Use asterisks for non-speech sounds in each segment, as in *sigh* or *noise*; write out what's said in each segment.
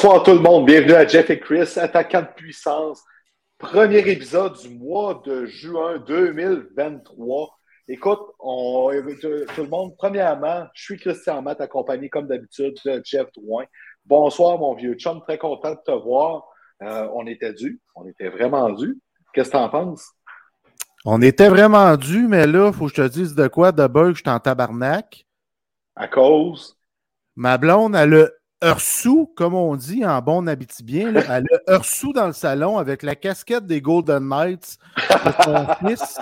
Bonsoir tout le monde, bienvenue à Jeff et Chris, attaquant de puissance. Premier épisode du mois de juin 2023. Écoute, on, tout le monde, premièrement, je suis Christian Matt, accompagné comme d'habitude de Jeff Drouin. Bonsoir mon vieux chum, très content de te voir. Euh, on était dû, on était vraiment dû. Qu'est-ce que tu en penses? On était vraiment dû, mais là, il faut que je te dise de quoi. D'abord, je suis en tabarnak. À cause? Ma blonde, elle a Ursou, comme on dit en bon habitibien, là, elle a Ursou dans le salon avec la casquette des Golden Knights de son *laughs* fils.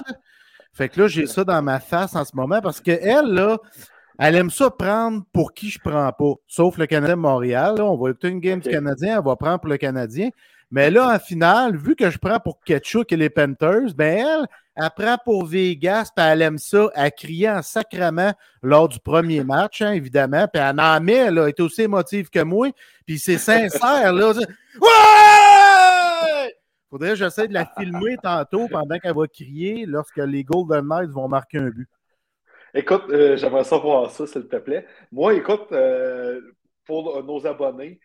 Fait que là, j'ai ça dans ma face en ce moment parce qu'elle, là, elle aime ça prendre pour qui je prends pas. Sauf le Canadien Montréal. Là, on va écouter une game du Canadien, elle va prendre pour le Canadien. Mais là, en finale, vu que je prends pour Ketchuk et les Panthers, ben elle, elle prend pour Vegas, puis elle aime ça. Elle criait en sacrement lors du premier match, hein, évidemment. Puis elle en met, elle est aussi émotive que moi. Puis c'est sincère, là. Ouais! Faudrait que j'essaie de la filmer tantôt pendant qu'elle va crier lorsque les Golden Knights vont marquer un but. Écoute, euh, j'aimerais savoir ça, s'il te plaît. Moi, écoute, euh, pour nos abonnés,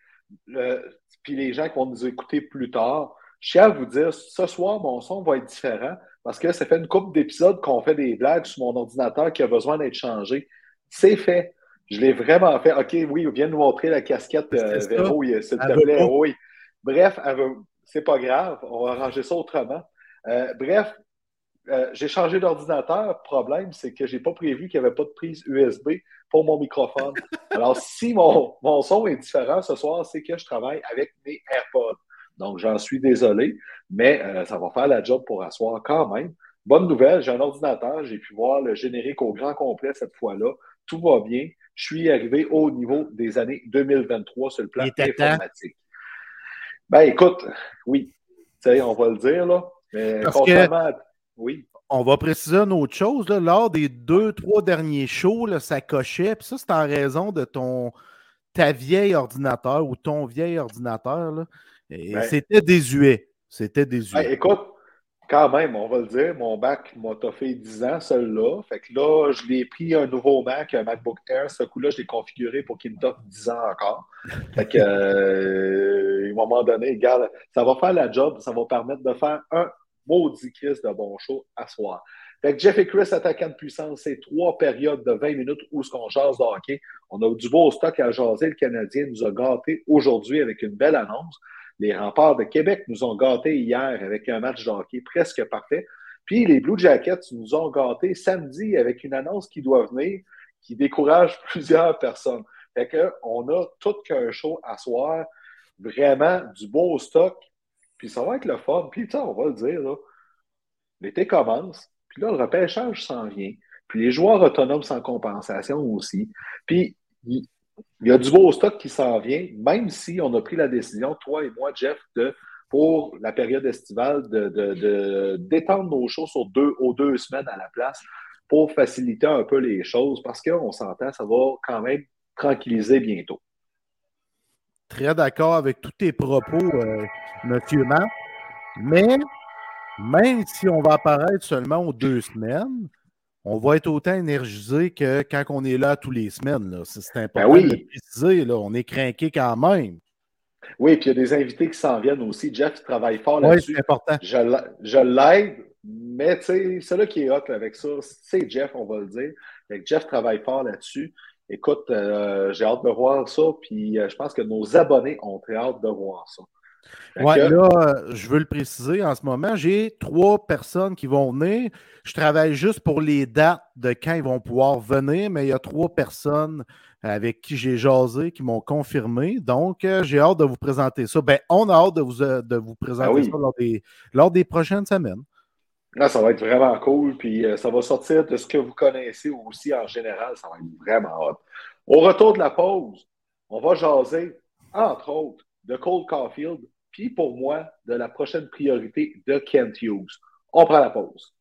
puis les gens qui vont nous écouter plus tard, je tiens à vous dire, ce soir, mon son va être différent parce que ça fait une couple d'épisodes qu'on fait des blagues sur mon ordinateur qui a besoin d'être changé. C'est fait. Je l'ai vraiment fait. OK, oui, viens nous montrer la casquette, euh, Véro, s'il te plaît. Oui. Bref, c'est pas grave, on va arranger ça autrement. Euh, bref, euh, j'ai changé d'ordinateur. Problème, c'est que je n'ai pas prévu qu'il n'y avait pas de prise USB pour mon microphone. *laughs* Alors, si mon, mon son est différent ce soir, c'est que je travaille avec mes AirPods. Donc, j'en suis désolé, mais euh, ça va faire la job pour asseoir quand même. Bonne nouvelle, j'ai un ordinateur, j'ai pu voir le générique au grand complet cette fois-là. Tout va bien. Je suis arrivé au niveau des années 2023 sur le plan informatique. Ben écoute, oui, on va le dire là. Mais oui. On va préciser une autre chose. Là. Lors des deux, trois derniers shows, là, ça cochait. Puis ça, c'est en raison de ton ta vieille ordinateur ou ton vieil ordinateur. Là. Ben c'était désuet. C'était désuet. Ben, écoute, quand même, on va le dire, mon Mac m'a fait 10 ans, celui-là. Fait que là, je l'ai pris un nouveau Mac, un MacBook Air. Ce coup-là, je l'ai configuré pour qu'il me t'offre 10 ans encore. Fait que, *laughs* euh, à un moment donné, regarde, ça va faire la job, ça va permettre de faire un maudit Chris de bon show à soir. Fait que Jeff et Chris, attaquant de puissance, c'est trois périodes de 20 minutes où ce qu'on jase de hockey. On a du beau stock à jaser. Le Canadien nous a gâtés aujourd'hui avec une belle annonce. Les remparts de Québec nous ont gâtés hier avec un match de hockey presque parfait. Puis les Blue Jackets nous ont gâtés samedi avec une annonce qui doit venir, qui décourage *laughs* plusieurs personnes. Fait qu'on a tout qu'un show à soir, vraiment du beau stock, puis ça va être le fun. Puis ça, on va le dire, l'été commence, puis là, le repêchage s'en vient. Puis les joueurs autonomes sans compensation aussi. Puis il y a du beau stock qui s'en vient, même si on a pris la décision, toi et moi, Jeff, de, pour la période estivale, de, d'étendre nos choses sur deux, aux deux semaines à la place pour faciliter un peu les choses parce qu'on s'entend, ça va quand même tranquilliser bientôt. Très d'accord avec tous tes propos, euh, monsieur Matt. Mais même si on va apparaître seulement aux deux semaines, on va être autant énergisé que quand on est là tous les semaines. C'est ben important de préciser. Là. On est craqué quand même. Oui, puis il y a des invités qui s'en viennent aussi. Jeff travaille fort là-dessus. Oui, c'est important. Je, l'aide, mais tu sais, celui qui est hot avec ça, c'est Jeff, on va le dire. Jeff travaille fort là-dessus. écoute, euh, j'ai hâte de voir ça, puis euh, je pense que nos abonnés ont très hâte de voir ça. Oui, là, je veux le préciser en ce moment, j'ai trois personnes qui vont venir. Je travaille juste pour les dates de quand ils vont pouvoir venir, mais il y a trois personnes avec qui j'ai jasé, qui m'ont confirmé. Donc, euh, j'ai hâte de vous présenter ça. Ben, on a hâte de vous, euh, de vous présenter ah ça lors des, lors des prochaines semaines. Là, ça va être vraiment cool, puis euh, ça va sortir de ce que vous connaissez aussi en général. Ça va être vraiment hot. Au retour de la pause, on va jaser, entre autres, de Cole Caulfield, puis pour moi, de la prochaine priorité de Kent Hughes. On prend la pause.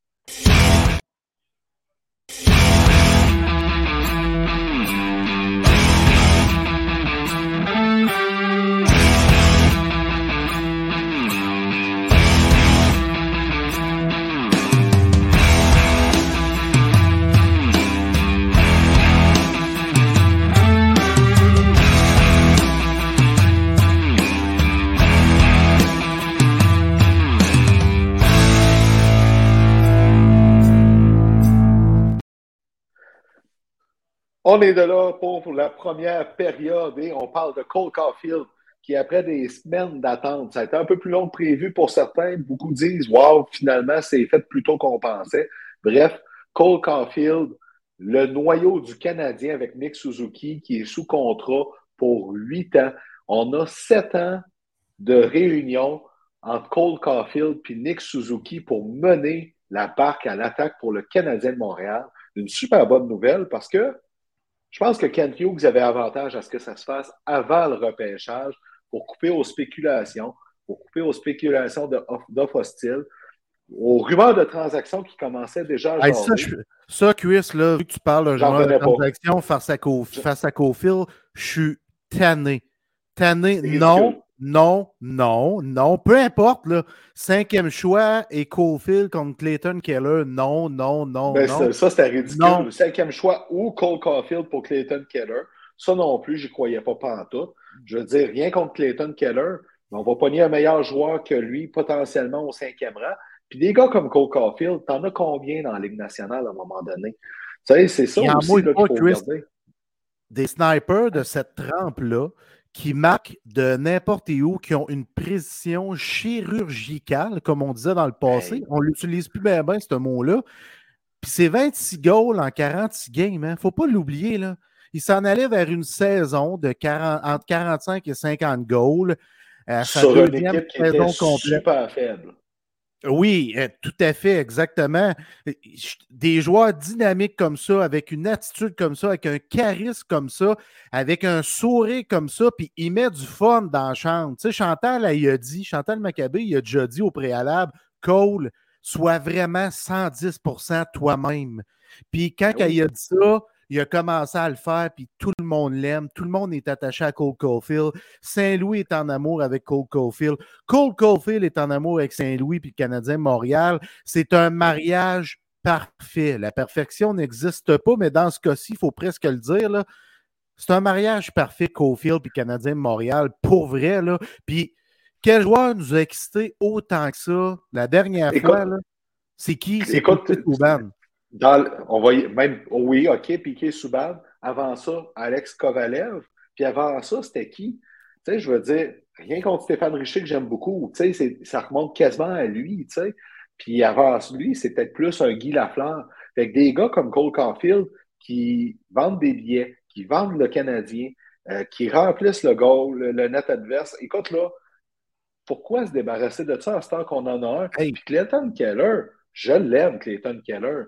On est de là pour la première période et on parle de Cole Caulfield qui, après des semaines d'attente, ça a été un peu plus long que prévu pour certains. Beaucoup disent Waouh, finalement, c'est fait plus tôt qu'on pensait. Bref, Cole Caulfield, le noyau du Canadien avec Nick Suzuki qui est sous contrat pour huit ans. On a sept ans de réunion entre Cole Caulfield et Nick Suzuki pour mener la barque à l'attaque pour le Canadien de Montréal. Une super bonne nouvelle parce que je pense que Kent Hughes avait avantage à ce que ça se fasse avant le repêchage pour couper aux spéculations, pour couper aux spéculations d'offres hostiles, aux rumeurs de transactions qui commençaient déjà à ça, ça, Chris, là, vu que tu parles de rumeurs de face à, face à Cofield, je suis tanné. Tanné, non, non, non, non. Peu importe, là. Cinquième choix et Cofield contre Clayton Keller. Non, non, non. Ben, non. Ça, c'était ridicule. Cinquième choix ou Cole Caulfield pour Clayton Keller. Ça non plus, je n'y croyais pas, pas en tout. Je veux dire, rien contre Clayton Keller, mais on va pogner un meilleur joueur que lui, potentiellement au cinquième rang. Puis des gars comme Cole Caulfield, t'en as combien dans la Ligue nationale à un moment donné? Tu sais, c'est ça aussi qu'il faut regarder. Des snipers de cette trempe-là, qui marquent de n'importe où, qui ont une précision chirurgicale, comme on disait dans le passé. On ne l'utilise plus bien, bien, ce mot-là. Puis c'est 26 goals en 46 games. Il hein. ne faut pas l'oublier. Là. Il s'en allait vers une saison de 40, entre 45 et 50 goals. Sa Sur une équipe saison complète. super faible. Oui, euh, tout à fait, exactement. Des joueurs dynamiques comme ça, avec une attitude comme ça, avec un charisme comme ça, avec un sourire comme ça, puis il met du fun dans la chambre. Tu sais, Chantal, il a dit, Chantal Maccabé, il a déjà dit au préalable, Cole, sois vraiment 110% toi-même. Puis quand ben il a dit ça, il a commencé à le faire, puis tout le monde l'aime. Tout le monde est attaché à Cole Caulfield. Saint-Louis est en amour avec Cole Caulfield. Cole Caulfield est en amour avec Saint-Louis puis le Canadien Montréal. C'est un mariage parfait. La perfection n'existe pas, mais dans ce cas-ci, il faut presque le dire. C'est un mariage parfait, Caulfield puis Canadien Montréal, pour vrai. Là. Puis quel joueur nous a excité autant que ça la dernière fois? C'est qui? C'est On va même, oui, OK, Piqué Souban. Avant ça, Alex Kovalev. Puis avant ça, c'était qui? Tu sais, je veux dire, rien contre Stéphane Richer que j'aime beaucoup. Tu sais, ça remonte quasiment à lui, tu sais. Puis avant lui, c'est peut-être plus un Guy Lafleur. Fait que des gars comme Cole Caulfield qui vendent des billets, qui vendent le Canadien, euh, qui remplissent le goal, le, net adverse. Écoute, là, pourquoi se débarrasser de ça à ce temps qu'on en a un? Puis Clayton Keller, je l'aime, Clayton Keller.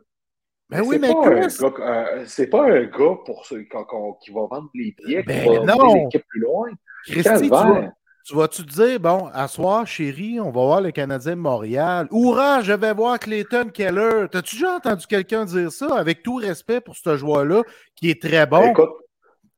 Ben oui, mais euh, c'est pas un gars pour ceux qui va vendre les billets, ben qui va non. l'équipe plus loin. Christy, tu vas-tu te dire, bon, à soir, chérie, on va voir le Canadien de Montréal. Hourra, je vais voir Clayton Keller. T'as-tu déjà entendu quelqu'un dire ça, avec tout respect pour ce joueur-là, qui est très bon? Écoute,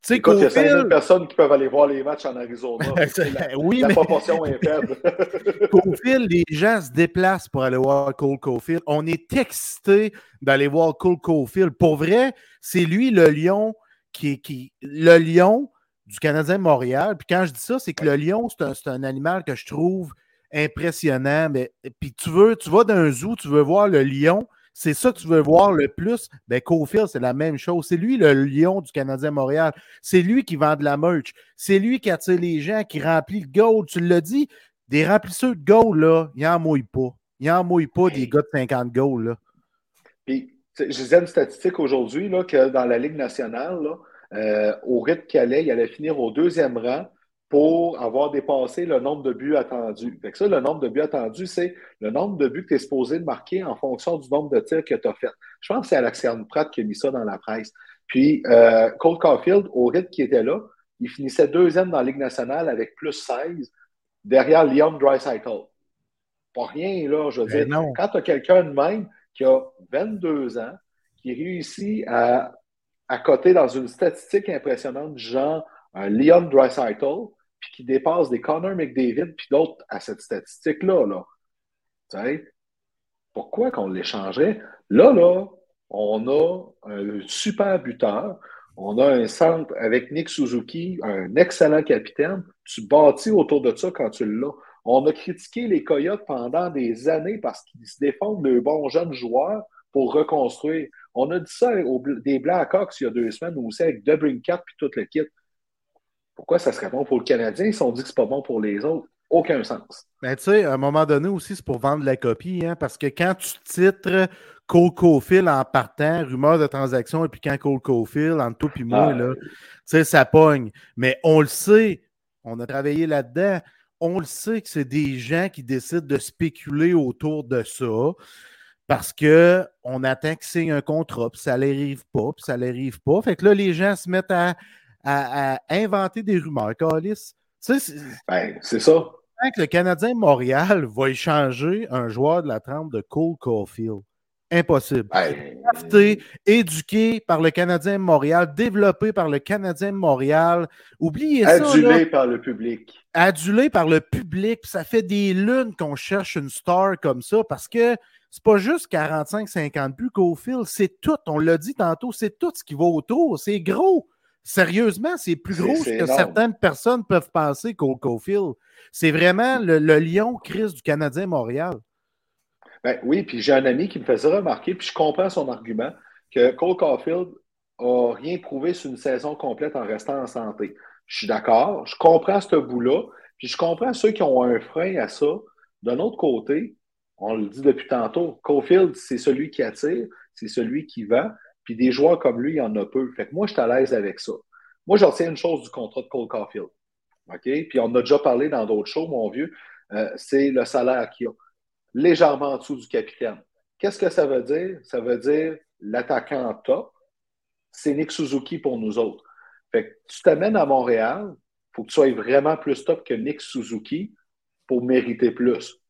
Écoute, il y a 5000 personnes qui peuvent aller voir les matchs en Arizona. *laughs* la, *laughs* oui, la proportion est faible. *laughs* Cofield, les gens se déplacent pour aller voir Cole Cofield. On est excité d'aller voir Cole Cofield. Pour vrai, c'est lui le lion qui, qui le lion du Canadien Montréal. Puis quand je dis ça, c'est que le lion, c'est un, un, animal que je trouve impressionnant. Mais, puis tu veux, tu vas dans un zoo, tu veux voir le lion, C'est ça que tu veux voir le plus. Ben, Cofield, c'est la même chose. C'est lui le lion du Canadien Montréal. C'est lui qui vend de la merch. C'est lui qui attire les gens, qui remplit le gold. Tu l'as dit, des remplisseurs de gold, là, il n'en mouille pas. Il n'en mouille pas des gars de 50 gold, là. Puis, je disais une statistique aujourd'hui, là, que dans la Ligue nationale, là, euh, au rythme qu'il allait, il allait finir au deuxième rang pour avoir dépassé le nombre de buts attendus. Fait que ça, le nombre de buts attendus, c'est le nombre de buts que tu es supposé de marquer en fonction du nombre de tirs que tu as fait. Je pense que c'est Alexandre Pratt qui a mis ça dans la presse. Puis, euh, Cole Caulfield, au rythme qui était là, il finissait deuxième dans la Ligue nationale avec plus 16 derrière Leon Dreisaitl. Pas rien, là, je veux Ben dire. non. Quand tu as quelqu'un de même qui a 22 ans, qui réussit à, à coter dans une statistique impressionnante du genre un Leon Dreisaitl, puis qui dépasse des Connor McDavid, puis d'autres à cette statistique-là. Là. Pourquoi qu'on l'échangerait? Là, là, on a un super buteur, on a un centre avec Nick Suzuki, un excellent capitaine. Tu bâtis autour de ça quand tu l'as. On a critiqué les Coyotes pendant des années parce qu'ils se défendent de bons jeunes joueurs pour reconstruire. On a dit ça aux, des Blackhawks il y a deux semaines aussi avec Debrincat puis tout le kit. Pourquoi ça serait bon pour le Canadien si on dit que c'est pas bon pour les autres? Aucun sens. Ben, tu sais, à un moment donné aussi, c'est pour vendre la copie, hein, parce que quand tu titres Cole Caulfield en partant, rumeur de transaction, et puis quand Cole Caulfield, entre toi et moi, Ah. là, tu sais, ça pogne. Mais on le sait, on a travaillé là-dedans, on le sait que c'est des gens qui décident de spéculer autour de ça parce qu'on attend qu'ils signent un contrat, puis ça ne arrive pas, puis ça ne arrive pas. Fait que là, les gens se mettent à, à- à inventer des rumeurs. Calis, tu sais, c'est- Ben, c'est ça. Que le Canadien Montréal va échanger un joueur de la trempe de Cole Caulfield. Impossible. Ben, Drafté, éduqué par le Canadien de Montréal, développé par le Canadien Montréal. Oubliez ça. là. adulé par le public. Adulé par le public. Puis Ça fait des lunes qu'on cherche une star comme ça parce que c'est pas juste 45-50 buts Caulfield, c'est tout. On l'a dit tantôt, c'est tout ce qui va autour. C'est gros. Sérieusement, c'est plus gros que énorme. certaines personnes peuvent penser Cole Caulfield. C'est vraiment le, le lion Chris du Canadien Montréal. Ben oui, puis j'ai un ami qui me faisait remarquer, puis je comprends son argument, que Cole Caulfield a rien prouvé sur une saison complète en restant en santé. Je suis d'accord, je comprends ce bout-là, puis je comprends ceux qui ont un frein à ça. D'un autre côté, on le dit depuis tantôt, Caulfield, c'est celui qui attire, c'est celui qui vend, puis des joueurs comme lui, il y en a peu. Fait que moi, je suis à l'aise avec ça. Moi, je retiens une chose du contrat de Cole Caulfield. OK? Puis on a déjà parlé dans d'autres shows, mon vieux, euh, c'est le salaire qu'il a légèrement en dessous du capitaine. Qu'est-ce que ça veut dire? Ça veut dire l'attaquant top, c'est Nick Suzuki pour nous autres. Fait que tu t'amènes à Montréal, il faut que tu sois vraiment plus top que Nick Suzuki pour mériter plus.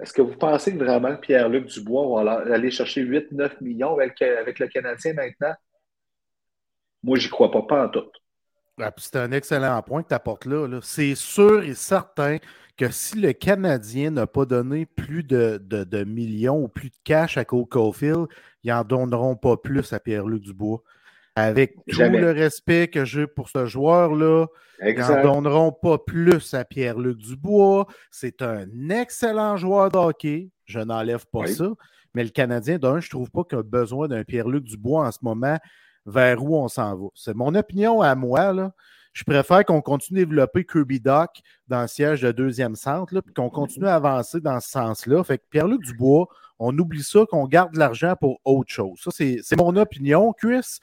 Est-ce que vous pensez que vraiment Pierre-Luc Dubois va aller chercher 8-9 millions avec, le Canadien maintenant? Moi, j'y crois pas, pas en tout. Ah, c'est un excellent point que tu apportes là. C'est sûr et certain que si le Canadien n'a pas donné plus de, millions ou plus de cash à Cole Caulfield, ils n'en donneront pas plus à Pierre-Luc Dubois. Avec Jamais. tout le respect que j'ai pour ce joueur-là, ils n'en donneront pas plus à Pierre-Luc Dubois. C'est un excellent joueur de hockey. Je n'enlève pas oui. ça. Mais le Canadien, d'un, je ne trouve pas qu'il a besoin d'un Pierre-Luc Dubois en ce moment vers où on s'en va? C'est mon opinion à moi. Là. Je préfère qu'on continue de développer Kirby Doc dans le siège de deuxième centre, là, puis qu'on continue à avancer dans ce sens-là. Fait que Pierre-Luc Dubois, on oublie ça, qu'on garde de l'argent pour autre chose. Ça, c'est mon opinion, Chris.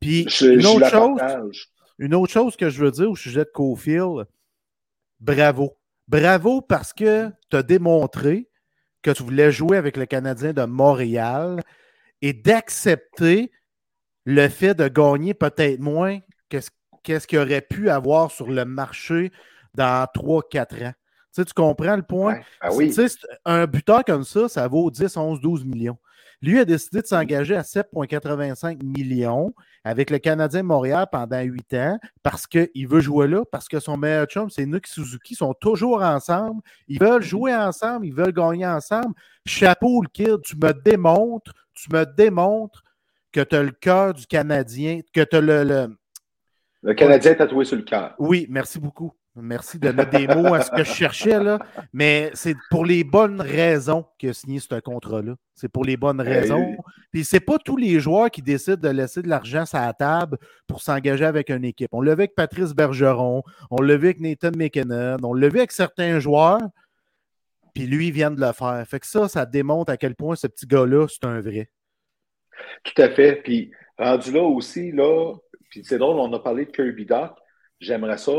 Puis je, une, je autre chose, une autre chose que je veux dire au sujet de Cofield, bravo. Bravo parce que tu as démontré que tu voulais jouer avec le Canadien de Montréal et d'accepter le fait de gagner peut-être moins que ce qu'est-ce qu'il aurait pu avoir sur le marché dans 3-4 ans. Tu, sais, tu comprends le point? Ouais. Ah oui. tu sais, un buteur comme ça, ça vaut 10, 11, 12 millions. Lui a décidé de s'engager à 7,85 millions avec le Canadien Montréal pendant 8 ans parce qu'il veut jouer là, parce que son meilleur chum, c'est Nick Suzuki, ils sont toujours ensemble. Ils veulent jouer ensemble, ils veulent gagner ensemble. Chapeau, le kid, tu me démontres, tu me démontres que tu as le cœur du Canadien, que tu as le, le, le Canadien tatoué sur le cœur. Oui, merci beaucoup. Merci de mettre des mots à ce que je cherchais, là. Mais c'est pour les bonnes raisons qu'il a signé ce contrat-là. C'est pour les bonnes raisons. Puis c'est pas tous les joueurs qui décident de laisser de l'argent sur la table pour s'engager avec une équipe. On l'a vu avec Patrice Bergeron, on l'a vu avec Nathan McKinnon, on l'a vu avec certains joueurs. Puis lui, il vient de le faire. Fait que ça, ça démontre à quel point ce petit gars-là, c'est un vrai. Tout à fait. Puis rendu là aussi, là, puis c'est drôle, on a parlé de Kirby Doc. J'aimerais ça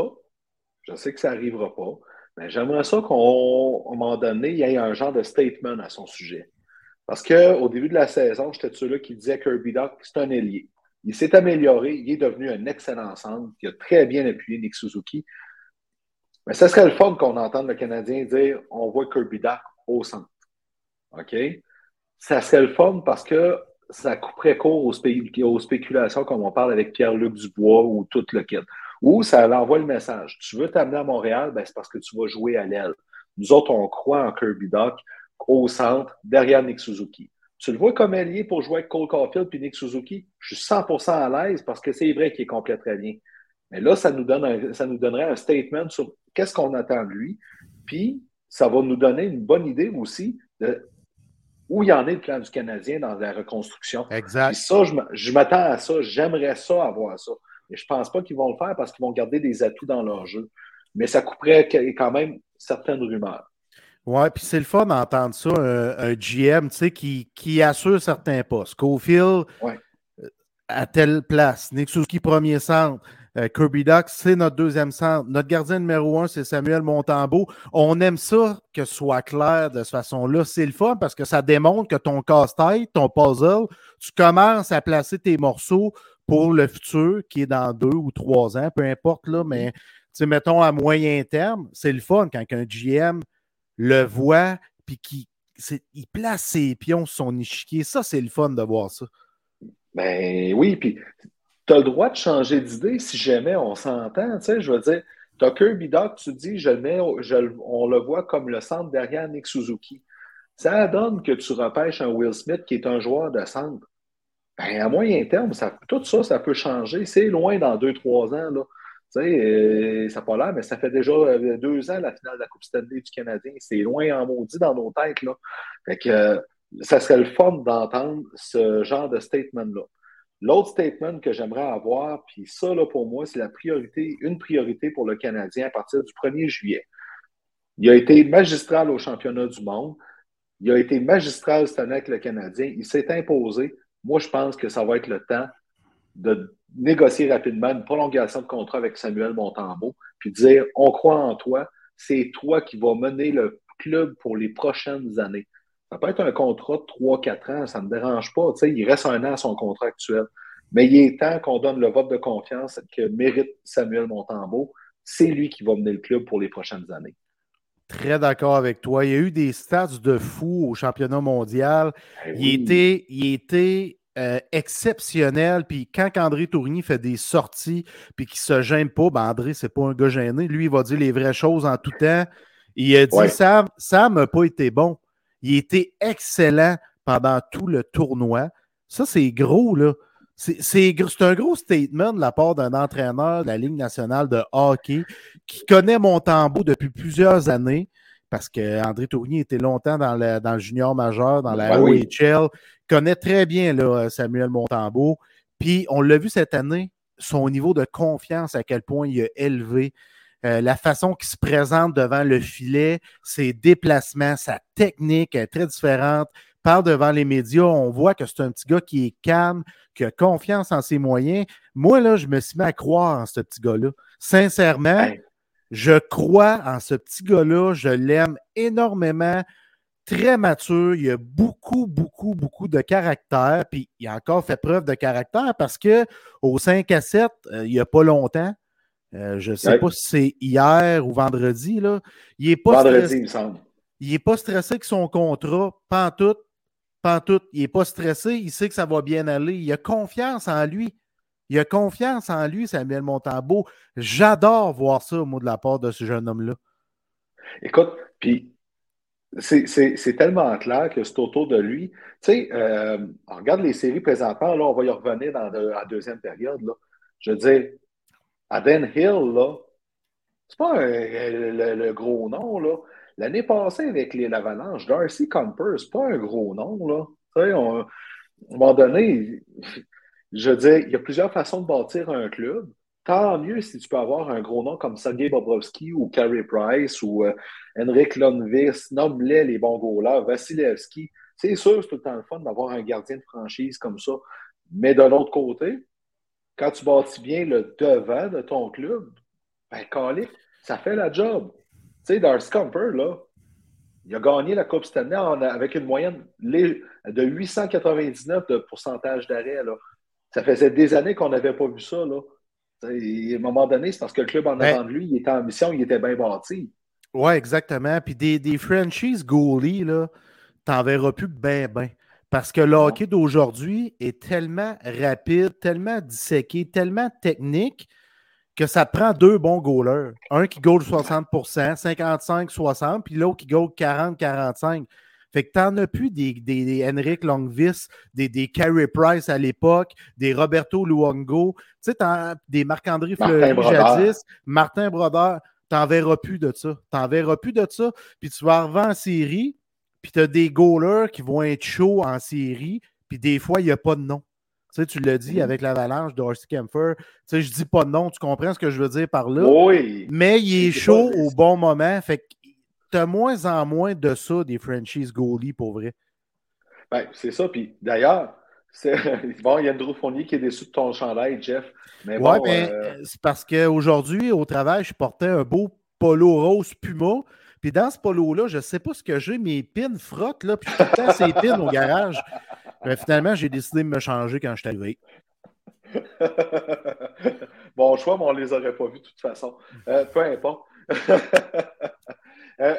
je sais que ça n'arrivera pas. Mais j'aimerais ça qu'au moment donné, il y ait un genre de statement à son sujet. Parce qu'au début de la saison, j'étais celui-là qui disait que Kirby Doc, c'est un ailier. Il s'est amélioré, il est devenu un excellent centre, il a très bien appuyé Nick Suzuki. Mais ce serait le fun qu'on entende le Canadien dire on voit Kirby Doc au centre. OK? Ça serait le fun parce que ça couperait court aux, aux spéculations comme on parle avec Pierre-Luc Dubois ou tout le kit. Ou ça envoie le message. Tu veux t'amener à Montréal, ben, c'est parce que tu vas jouer à l'aile. Nous autres, on croit en Kirby Doc au centre, derrière Nick Suzuki. Tu le vois comme allié pour jouer avec Cole Caulfield puis Nick Suzuki? Je suis 100% à l'aise parce que c'est vrai qu'il est complet très bien. Mais là, ça nous, donne ça nous donnerait un statement sur qu'est-ce qu'on attend de lui. Puis, ça va nous donner une bonne idée aussi de où il y en est le plan du Canadien dans la reconstruction. Exact. Puis ça, je m'attends à ça. J'aimerais ça avoir ça. Je ne pense pas qu'ils vont le faire parce qu'ils vont garder des atouts dans leur jeu. Mais ça couperait quand même certaines rumeurs. Oui, puis c'est le fun d'entendre ça, un, GM qui, qui assure certains postes. Cofield ouais. Euh, à telle place, Nick Suzuki premier centre, euh, Kirby Duck, c'est notre deuxième centre. Notre gardien numéro un, c'est Samuel Montambeau. On aime ça que ce soit clair de cette façon-là. C'est le fun parce que ça démontre que ton casse-tête, ton puzzle, tu commences à placer tes morceaux pour le futur qui est dans deux ou trois ans, peu importe, là, mais mettons à moyen terme, c'est le fun quand un GM le voit puis qu'il il place ses pions sur son échiquier. Ça, c'est le fun de voir ça. Ben oui, puis tu as le droit de changer d'idée si jamais on s'entend. Tu sais, je veux dire, tu as Kirby Doc, tu dis, je mets, on le voit comme le centre derrière Nick Suzuki. Ça donne que tu repêches un Will Smith qui est un joueur de centre. Ben, à moyen terme, tout ça, ça peut changer. C'est loin dans deux, trois ans. Là. Euh, ça n'a pas l'air, mais ça fait déjà euh, deux ans la finale de la Coupe Stanley du Canadien. C'est loin en maudit dans nos têtes. Là. Fait que, euh, ça serait le fun d'entendre ce genre de statement-là. L'autre statement que j'aimerais avoir, puis ça, là, pour moi, c'est la priorité, une priorité pour le Canadien à partir du 1er juillet. Il a été magistral au championnat du monde. Il a été magistral cette année avec le Canadien. Il s'est imposé. Moi, je pense que ça va être le temps de négocier rapidement une prolongation de contrat avec Samuel Montembeau, puis dire on croit en toi, c'est toi qui vas mener le club pour les prochaines années. Ça peut être un contrat de 3-4 ans, ça ne me dérange pas. il reste un an à son contrat actuel. Mais il est temps qu'on donne le vote de confiance que mérite Samuel Montembeau. C'est lui qui va mener le club pour les prochaines années. Très d'accord avec toi. Il y a eu des stats de fou au championnat mondial. Ben il était, il était euh, exceptionnel. Puis quand André Tourigny fait des sorties puis qu'il ne se gêne pas, ben André, c'est pas un gars gêné. Lui, il va dire les vraies choses en tout temps. Il a dit ça Sam n'a pas été bon. Il était excellent pendant tout le tournoi. Ça, c'est gros, là. C'est un gros statement de la part d'un entraîneur de la Ligue nationale de hockey qui connaît Montembeau depuis plusieurs années, parce qu'André Tournier était longtemps dans le, dans le junior majeur, dans la ben OHL, connaît très bien là, Samuel Montembeau. Puis on l'a vu cette année, son niveau de confiance, à quel point il a élevé. Euh, la façon qu'il se présente devant le filet, ses déplacements, sa technique est très différente parle devant les médias, on voit que c'est un petit gars qui est calme, qui a confiance en ses moyens. Moi, là, je me suis mis à croire en ce petit gars-là. Sincèrement, je crois en ce petit gars-là. Je l'aime énormément. Très mature. Il a beaucoup, beaucoup, beaucoup de caractère. Puis il a encore fait preuve de caractère parce que au 5 à 7, euh, il n'y a pas longtemps, euh, je ne sais pas si c'est hier ou vendredi, là, il n'est pas vendredi, il me semble. Il n'est pas stressé avec son contrat, pas tout il n'est pas stressé, il sait que ça va bien aller, il a confiance en lui. Il a confiance en lui, Samuel Montambeau. J'adore voir ça, au mot de la part de ce jeune homme-là. Écoute, puis c'est tellement clair que c'est autour de lui. Tu sais, euh, on regarde les séries présentement, là, on va y revenir dans la deuxième période. Là. Je veux dire, à Den Hill, là, C'est pas le, gros nom, là. L'année passée, avec l'Avalanche, Darcy Comper, c'est pas un gros nom, là. À un moment donné, je veux dire, il y a plusieurs façons de bâtir un club. Tant mieux si tu peux avoir un gros nom comme Sergei Bobrovski ou Carey Price ou euh, Henrik Lundqvist, nomme-les les bons goalers, Vasilevski. C'est sûr, c'est tout le temps le fun d'avoir un gardien de franchise comme ça. Mais de l'autre côté, quand tu bâtis bien le devant de ton club, ben, Calic, ça fait la job. Tu sais, Darcy Comper, là, il a gagné la Coupe Stanley avec une moyenne de 899 de pourcentage d'arrêt. Ça faisait des années qu'on n'avait pas vu ça. Là. à un moment donné, c'est parce que le club en ben avant de lui, il était en mission, il était bien bâti. Oui, exactement. Puis des, des franchises goalies, là, t'en verras plus ben, ben. Parce que le hockey d'aujourd'hui est tellement rapide, tellement disséqué, tellement technique que ça prend deux bons goalers. Un qui goal 60% 55-60, puis l'autre qui goal 40-45. Fait que t'en as plus des, des, Henrik Longvis, des, des Carey Price à l'époque, des Roberto Luongo, tu sais, des Marc-André Fleury jadis, Martin Brodeur. T'en verras plus de ça. T'en verras plus de ça. Puis tu vas arriver en série, puis tu as des goalers qui vont être chauds en série, puis des fois, il n'y a pas de nom. Tu sais, tu l'as dit avec l'avalanche d'Orsi Kempfer. Tu sais, je dis pas de nom, tu comprends ce que je veux dire par là. Oui. Mais il est chaud au bon moment. Fait que tu as moins en moins de ça, des franchises goalies, pour vrai. Ben, c'est ça. Puis d'ailleurs, *laughs* bon, il y a Drew Fournier qui est déçu de ton chandail, Jeff. Mais ouais, mais euh, c'est parce qu'aujourd'hui, au travail, je portais un beau polo rose Puma. Puis dans ce polo-là, je ne sais pas ce que j'ai, mes pins frottent, là, puis je suis ces pins au garage. *laughs* Mais finalement, j'ai décidé de me changer quand je suis arrivé. *laughs* bon choix, mais on ne les aurait pas vus de toute façon. Euh, peu importe. *laughs* Euh,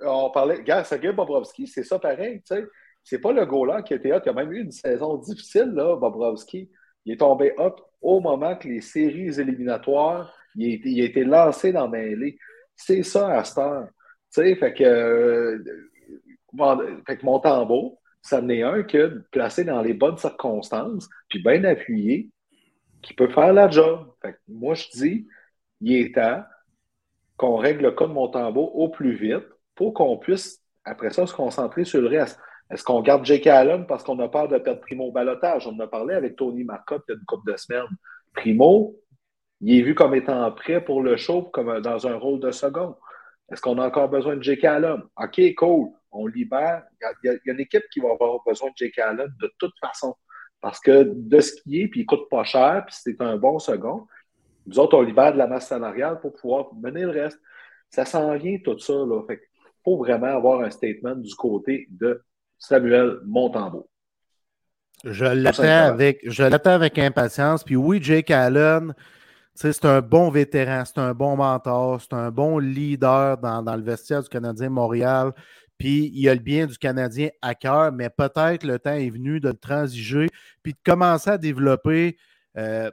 on parlait, gars, Sergei Bobrovski, c'est ça pareil, tu sais. C'est pas le goaler qui était hot. Il a même eu une saison difficile, là, Bobrovski. Il est tombé hot au moment que les séries éliminatoires, il a été, lancé dans mêlée. C'est ça à cette heure. Tu sais, fait que, euh, fait que mon tambour, ça n'est un que placé dans les bonnes circonstances, puis bien appuyé, qui peut faire la job. Fait que moi, je dis, il est temps qu'on règle le cas de Montembeau au plus vite pour qu'on puisse, après ça, se concentrer sur le reste. Est-ce qu'on garde Jake Allen parce qu'on a peur de perdre Primo au balotage? On en a parlé avec Tony Marcotte il y a une couple de semaines. Primo, il est vu comme étant prêt pour le show, comme dans un rôle de second. Est-ce qu'on a encore besoin de Jake Allen? OK, cool. On libère. Il y, a, une équipe qui va avoir besoin de Jake Allen de toute façon. Parce que de ce qui est, puis il coûte pas cher, puis c'est un bon second. Nous autres, on libère de la masse salariale pour pouvoir mener le reste. Ça s'en vient tout ça. Là. Fait faut vraiment avoir un statement du côté de Samuel Montembeau. Je l'attends avec, je l'attends avec impatience. Puis oui, Jake Allen, c'est un bon vétéran, c'est un bon mentor, c'est un bon leader dans, le vestiaire du Canadien Montréal. Puis il a le bien du Canadien à cœur, mais peut-être le temps est venu de le transiger, puis de commencer à développer euh,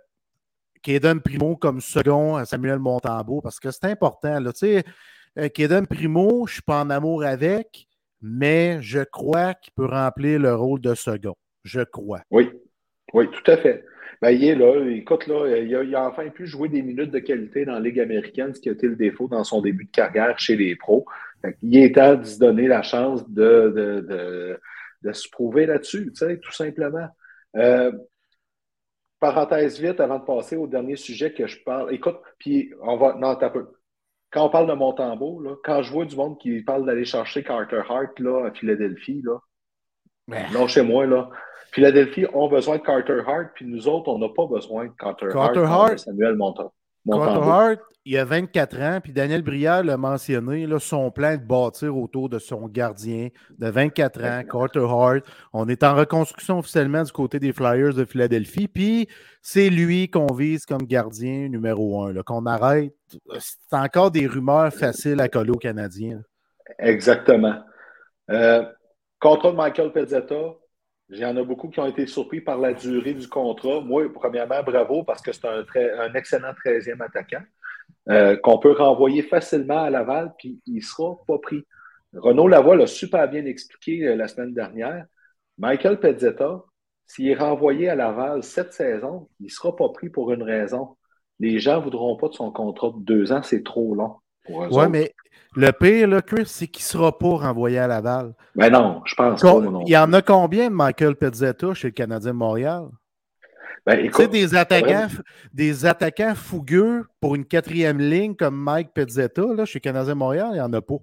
Primo comme second à Samuel Montambeau, parce que c'est important. Là, euh, Kaden Primo, je ne suis pas en amour avec, mais je crois qu'il peut remplir le rôle de second. Je crois. Oui, oui, tout à fait. Ben, il est là. Écoute, là, il a, enfin pu jouer des minutes de qualité dans la Ligue américaine, ce qui a été le défaut dans son début de carrière chez les pros. Il est temps de se donner la chance de, de, se prouver là-dessus, tout simplement. Euh, parenthèse vite avant de passer au dernier sujet que je parle. Écoute, puis on va. Non, t'as peu. Quand on parle de Montembeau, là, quand je vois du monde qui parle d'aller chercher Carter Hart là, à Philadelphie, là, non chez moi, là. Philadelphie ont besoin de Carter Hart, puis nous autres, on n'a pas besoin de Carter, Hart, Samuel Montembeau. Carter Hart, il a 24 ans, puis Daniel Brière l'a mentionné, là, son plan de bâtir autour de son gardien de 24 ans, Carter Hart. On est en reconstruction officiellement du côté des Flyers de Philadelphie, puis c'est lui qu'on vise comme gardien numéro un, qu'on arrête. C'est encore des rumeurs faciles à coller aux Canadiens. Exactement. Euh, contrat de Michael Pezzetta, il y en a beaucoup qui ont été surpris par la durée du contrat. Moi, premièrement, bravo parce que c'est un, un, excellent 13e attaquant euh, qu'on peut renvoyer facilement à Laval, puis il ne sera pas pris. Renaud Lavoie l'a super bien expliqué euh, la semaine dernière. Michael Pezzetta, s'il est renvoyé à Laval cette saison, il ne sera pas pris pour une raison. les gens ne voudront pas de son contrat de deux ans, c'est trop long. Oui, mais le pire, là, Chris, c'est qu'il ne sera pas renvoyé à Laval. Ben non, je pense pas. Non. Il y en a combien de Michael Pezzetta chez le Canadien de Montréal? Ben, tu sais, des attaquants, des attaquants fougueux pour une quatrième ligne comme Mike Pezzetta là, chez le Canadien de Montréal, il n'y en a pas.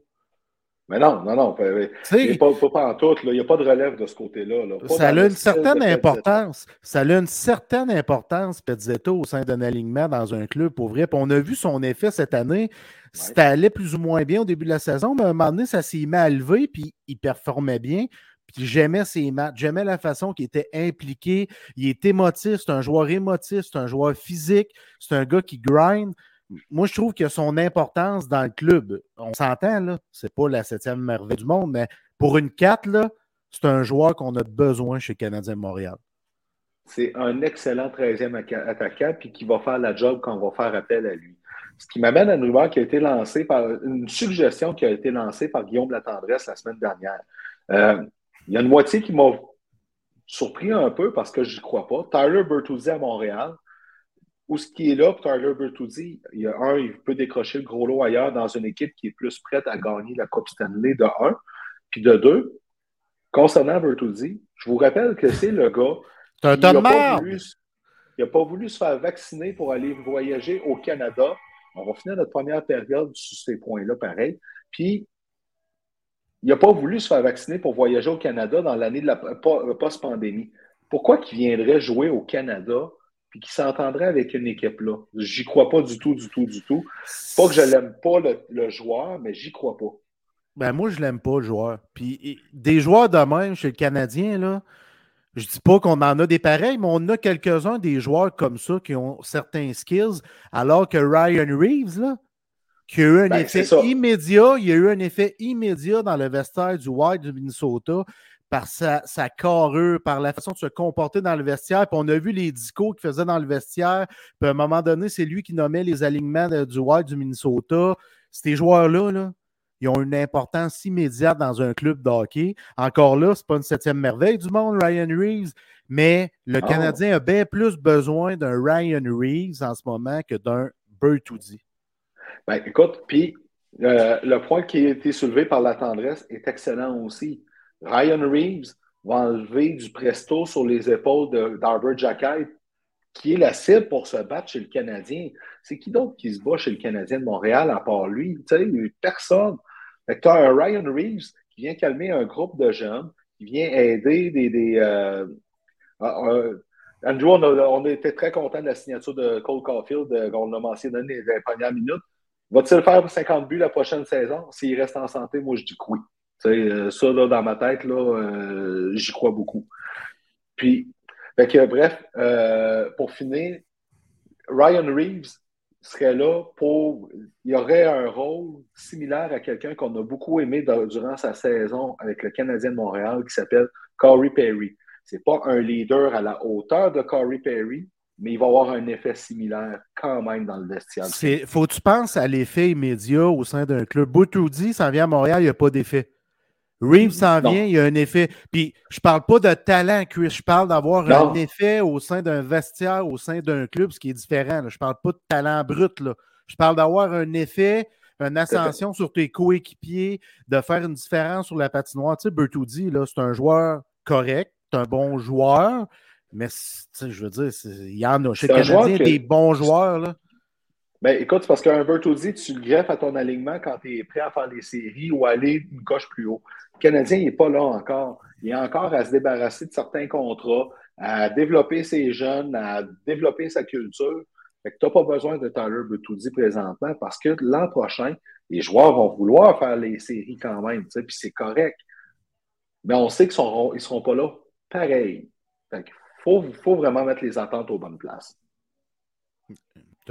Mais non, non, non. Il pas, pas, en tout. Il n'y a pas de relève de ce côté-là. Ça a une certaine importance. Ça a une certaine importance, Pezzetto, au sein d'un alignement dans un club, pour vrai. on a vu son effet cette année. C'était allé plus ou moins bien au début de la saison, mais à un moment donné, ça s'est mis à lever, puis il performait bien. Puis j'aimais ses matchs, j'aimais la façon qu'il était impliqué. Il est émotif, c'est un joueur émotif, c'est un joueur physique, c'est un gars qui grind moi, je trouve que son importance dans le club, on s'entend, là, c'est pas la septième merveille du monde, mais pour une 4, là, c'est un joueur qu'on a besoin chez Canadien Montréal. C'est un excellent 13e attaquant, puis qui va faire la job quand on va faire appel à lui. Ce qui m'amène à une rumeur qui a été lancée par une suggestion qui a été lancée par Guillaume Latendresse la semaine dernière. Euh, il y a une moitié qui m'a surpris un peu parce que je n'y crois pas. Tyler Bertuzzi à Montréal, où ce qui est là, Tyler Bertuzzi, il y a un, il peut décrocher le gros lot ailleurs dans une équipe qui est plus prête à gagner la Coupe Stanley de un. Puis de deux, concernant Bertuzzi, je vous rappelle que c'est le gars. Un n'a pas, pas voulu se faire vacciner pour aller voyager au Canada. On va finir notre première période sur ces points-là, pareil. Puis, il n'a pas voulu se faire vacciner pour voyager au Canada dans l'année de la post-pandémie. Pourquoi qu'il viendrait jouer au Canada puis qui s'entendrait avec une équipe-là. J'y crois pas du tout, du tout, du tout. Pas que je l'aime pas le, joueur, mais j'y crois pas. Ben moi, je l'aime pas, le joueur. Puis des joueurs de même chez le Canadien, là, je dis pas qu'on en a des pareils, mais on a quelques-uns des joueurs comme ça qui ont certains skills, alors que Ryan Reeves, là, qui a eu un ben, effet immédiat, il y a eu un effet immédiat dans le vestiaire du Wild du Minnesota par sa, sa, carrure, par la façon de se comporter dans le vestiaire. Puis on a vu les discours qu'il faisait dans le vestiaire. Puis à un moment donné, c'est lui qui nommait les alignements du Wild du Minnesota. Ces joueurs-là, là, ils ont une importance immédiate dans un club de hockey. Encore là, ce n'est pas une septième merveille du monde, Ryan Reeves, mais le ah. Canadien a bien plus besoin d'un Ryan Reeves en ce moment que d'un Bertoudi. Ben, écoute, puis euh, le point qui a été soulevé par la tendresse est excellent aussi. Ryan Reeves va enlever du presto sur les épaules d'Arbor Jackay, qui est la cible pour se battre chez le Canadien. C'est qui d'autre qui se bat chez le Canadien de Montréal à part lui? Tu sais, il n'y a personne. tu as un Ryan Reeves qui vient calmer un groupe de jeunes, qui vient aider des. des euh, Andrew, on, était très content de la signature de Cole Caulfield, euh, qu'on a mentionné dans les premières minutes. Va-t-il faire 50 buts la prochaine saison? S'il reste en santé, moi je dis que oui. Euh, ça, là, dans ma tête, là, euh, j'y crois beaucoup. Puis, bref, euh, pour finir, Ryan Reeves serait là pour. Il y aurait un rôle similaire à quelqu'un qu'on a beaucoup aimé durant sa saison avec le Canadien de Montréal qui s'appelle Corey Perry. C'est pas un leader à la hauteur de Corey Perry, mais il va avoir un effet similaire quand même dans le vestiaire. Faut tu penses à l'effet immédiat au sein d'un club. Boutoudi, ça vient à Montréal, il n'y a pas d'effet. Reeves s'en vient, il y a un effet. Puis je parle pas de talent, Chris. Je parle d'avoir un effet au sein d'un vestiaire, au sein d'un club, ce qui est différent. Je parle pas de talent brut. Là. Je parle d'avoir un effet, une ascension sur tes coéquipiers, de faire une différence sur la patinoire. Tu sais, Bertoudi, c'est un joueur correct, c'est un bon joueur, mais je veux dire, il y en a. Chez le Canadien, des bons joueurs. Là. Ben, écoute, c'est parce qu'un Bertuzzi, tu le greffes à ton alignement quand tu es prêt à faire les séries ou aller une coche plus haut. Le Canadien, n'est pas là encore. Il est encore à se débarrasser de certains contrats, à développer ses jeunes, à développer sa culture. Que tu n'as pas besoin de Tyler Bertuzzi présentement parce que l'an prochain, les joueurs vont vouloir faire les séries quand même, puis c'est correct. Mais on sait qu'ils ne seront, pas là pareil. Fait faut, faut vraiment mettre les attentes aux bonnes places.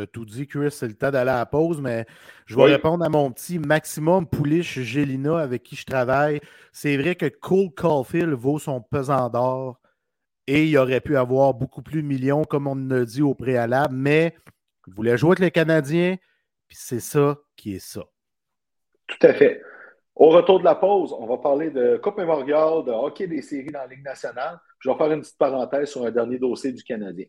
As tout dit, Chris, c'est le temps d'aller à la pause, mais je vais répondre à mon petit Maximum Poulich Gélina avec qui je travaille. C'est vrai que Cole Caulfield vaut son pesant d'or et il aurait pu avoir beaucoup plus de millions, comme on a dit au préalable, mais il voulait jouer avec les Canadiens, puis c'est ça qui est ça. Tout à fait. Au retour de la pause, on va parler de Coupe Mémorial, de hockey des séries dans la Ligue nationale. Je vais faire une petite parenthèse sur un dernier dossier du Canadien.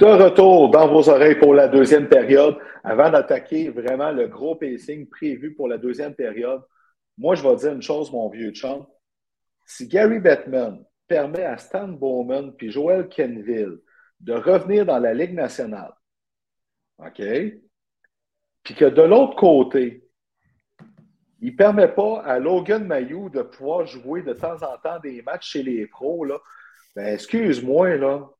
De retour dans vos oreilles pour la deuxième période. Avant d'attaquer vraiment le gros pacing prévu pour la deuxième période, moi, je vais dire une chose, mon vieux chum. Si Gary Bettman permet à Stan Bowman puis Joel Kenville de revenir dans la Ligue nationale, OK? Puis que de l'autre côté, il ne permet pas à Logan Mayou de pouvoir jouer de temps en temps des matchs chez les pros, là. Ben, excuse-moi, là.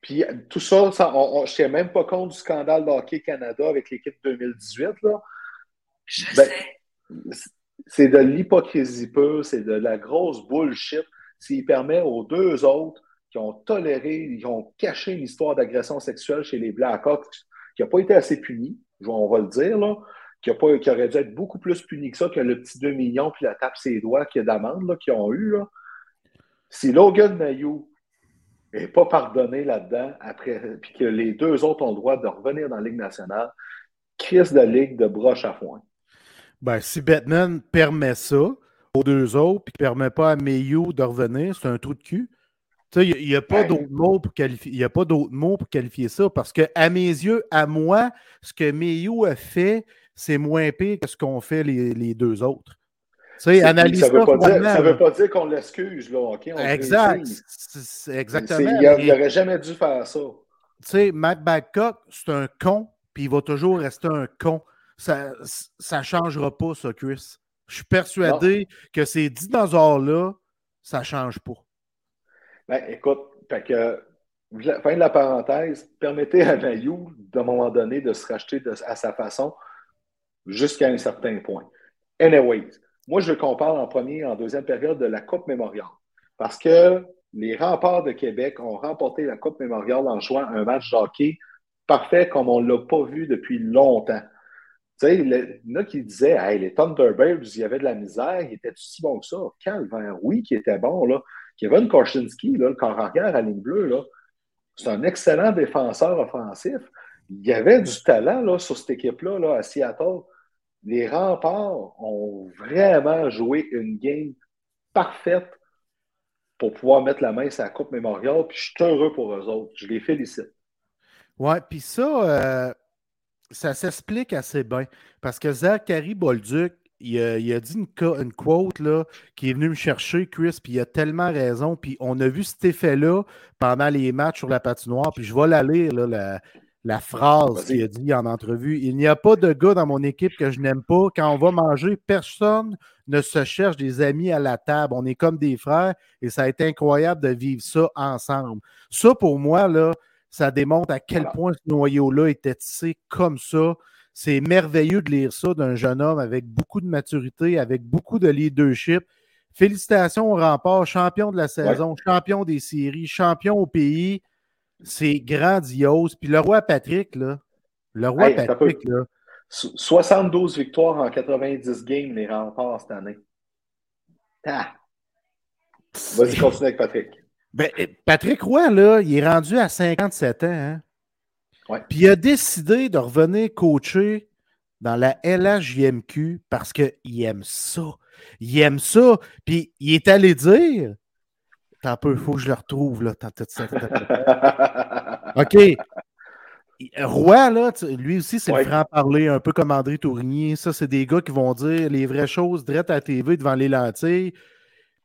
Puis tout ça, ça on, je ne tiens même pas compte du scandale de Hockey Canada avec l'équipe 2018, là. Je ben, sais. C'est de l'hypocrisie pure, c'est de la grosse bullshit. S'il permet aux deux autres qui ont toléré, qui ont caché une histoire d'agression sexuelle chez les Blackhawks, qui n'a pas été assez puni, on va le dire, là, qui, a pas, qui aurait dû être beaucoup plus puni que ça, que le petit 2 millions puis la tape ses doigts qu'il y a d'amende qu'ils ont eu. Là. Si Logan Mayou n'est pas pardonné là-dedans, après, puis que les deux autres ont le droit de revenir dans la Ligue nationale, crise de ligue de broche à foin. Ben, si Batman permet ça aux deux autres, puis ne permet pas à Mayou de revenir, c'est un trou de cul. Il n'y a, pas d'autres mots pour qualifier. Il a pas d'autres mots pour qualifier ça parce que, à mes yeux, à moi, ce que Mayou a fait, c'est moins pire que ce qu'ont fait les, les, deux autres. Analyse ça ne veut, pas dire qu'on l'excuse, là, OK? exact. exactement. Il n'aurait jamais dû faire ça. Tu sais, Matt Babcock, c'est un con, puis il va toujours rester un con. Ça ne changera pas, ça, Chris. Je suis persuadé que ces dinosaures-là, ça ne change pas. Ben, écoute, que, fin de la parenthèse, permettez à Mayou, d'un moment donné, de se racheter à sa façon jusqu'à un certain point. Anyways, moi, je compare en premier en deuxième période de la Coupe Mémoriale. Parce que les remparts de Québec ont remporté la Coupe Mémoriale en jouant un match de hockey parfait comme on ne l'a pas vu depuis longtemps. Tu sais, il y en a qui disaient les Thunderbirds, il y avait de la misère, ils étaient si bons que ça. Calvaire, oui, qui était bon. Là. Kevin Korchinski, là, le corps arrière à ligne bleue, c'est un excellent défenseur offensif. Il y avait du talent là, sur cette équipe-là là, à Seattle. Les remparts ont vraiment joué une game parfaite pour pouvoir mettre la main sur la Coupe Mémoriale. Puis je suis heureux pour eux autres. Je les félicite. Ouais, puis ça, euh, ça s'explique assez bien. Parce que Zachary Bolduc, il a, dit une, quote là, qui est venu me chercher, Chris, puis il a tellement raison. Puis on a vu cet effet-là pendant les matchs sur la patinoire. Puis je vais la lire, la, la phrase qu'il a dit en entrevue. Il n'y a pas de gars dans mon équipe que je n'aime pas. Quand on va manger, personne ne se cherche des amis à la table. On est comme des frères et ça a été incroyable de vivre ça ensemble. Ça, pour moi, là, ça démontre à quel point ce noyau-là était tissé comme ça. C'est merveilleux de lire ça d'un jeune homme avec beaucoup de maturité, avec beaucoup de leadership. Félicitations au rempart, champion de la saison, champion des séries, champion au pays. C'est grandiose. Puis le roi Patrick, là, le roi Patrick, là. 72 victoires en 90 games, les remparts cette année. Ah. Vas-y, continue avec Patrick. Ben, Patrick Roy, là, il est rendu à 57 ans. Hein? Puis il a décidé de revenir coacher dans la LHJMQ parce qu'il aime ça. Il aime ça. Puis il est allé dire. T'as un peu, il faut que je le retrouve, là. *laughs* OK. Roy, là, lui aussi, c'est le franc-parler, un peu comme André Tournier. Ça, c'est des gars qui vont dire les vraies choses direct à la TV devant les lentilles.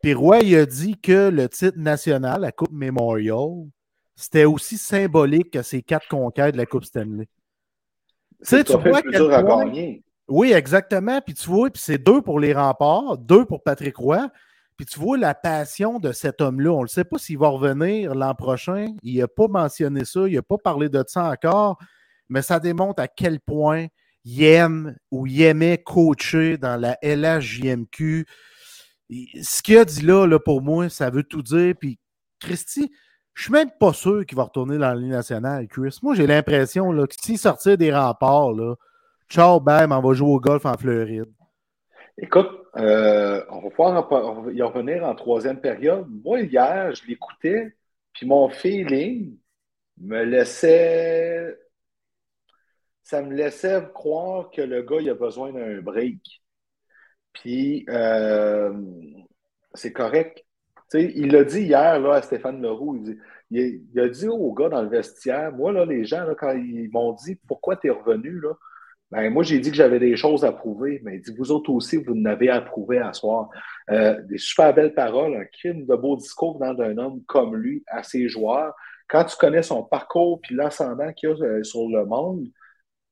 Puis Roy, il a dit que le titre national, la Coupe Memorial, c'était aussi symbolique que ces quatre conquêtes de la Coupe Stanley. C'est tu vois plus dur à gagner. Oui, exactement. Puis tu vois, puis c'est deux pour les remparts, deux pour Patrick Roy. Puis tu vois la passion de cet homme-là. On ne sait pas s'il va revenir l'an prochain. Il n'a pas mentionné ça, il n'a pas parlé de ça encore, mais ça démontre à quel point il aime ou il aimait coacher dans la LHJMQ. Ce qu'il a dit là, là, pour moi, ça veut tout dire. Puis Christy, je suis même pas sûr qu'il va retourner dans la Ligue nationale, Chris. Moi, j'ai l'impression que s'il sortait des remparts, là, ciao, bam, on va jouer au golf en Floride. Écoute, euh, on va pouvoir y revenir en troisième période. Moi, hier, je l'écoutais, puis mon feeling me laissait. Ça me laissait croire que le gars, il a besoin d'un break. Puis, euh, c'est correct il l'a dit hier là, à Stéphane Leroux. Il a dit aux gars dans le vestiaire, moi, là, les gens, là, quand ils m'ont dit pourquoi tu es revenu, là, ben, moi, j'ai dit que j'avais des choses à prouver, mais il dit, vous autres aussi, vous n'avez à prouver à soir. Euh, des super belles paroles, un crime de beaux discours venant d'un homme comme lui à ses joueurs. Quand tu connais son parcours puis l'ascendant qu'il a euh, sur le monde,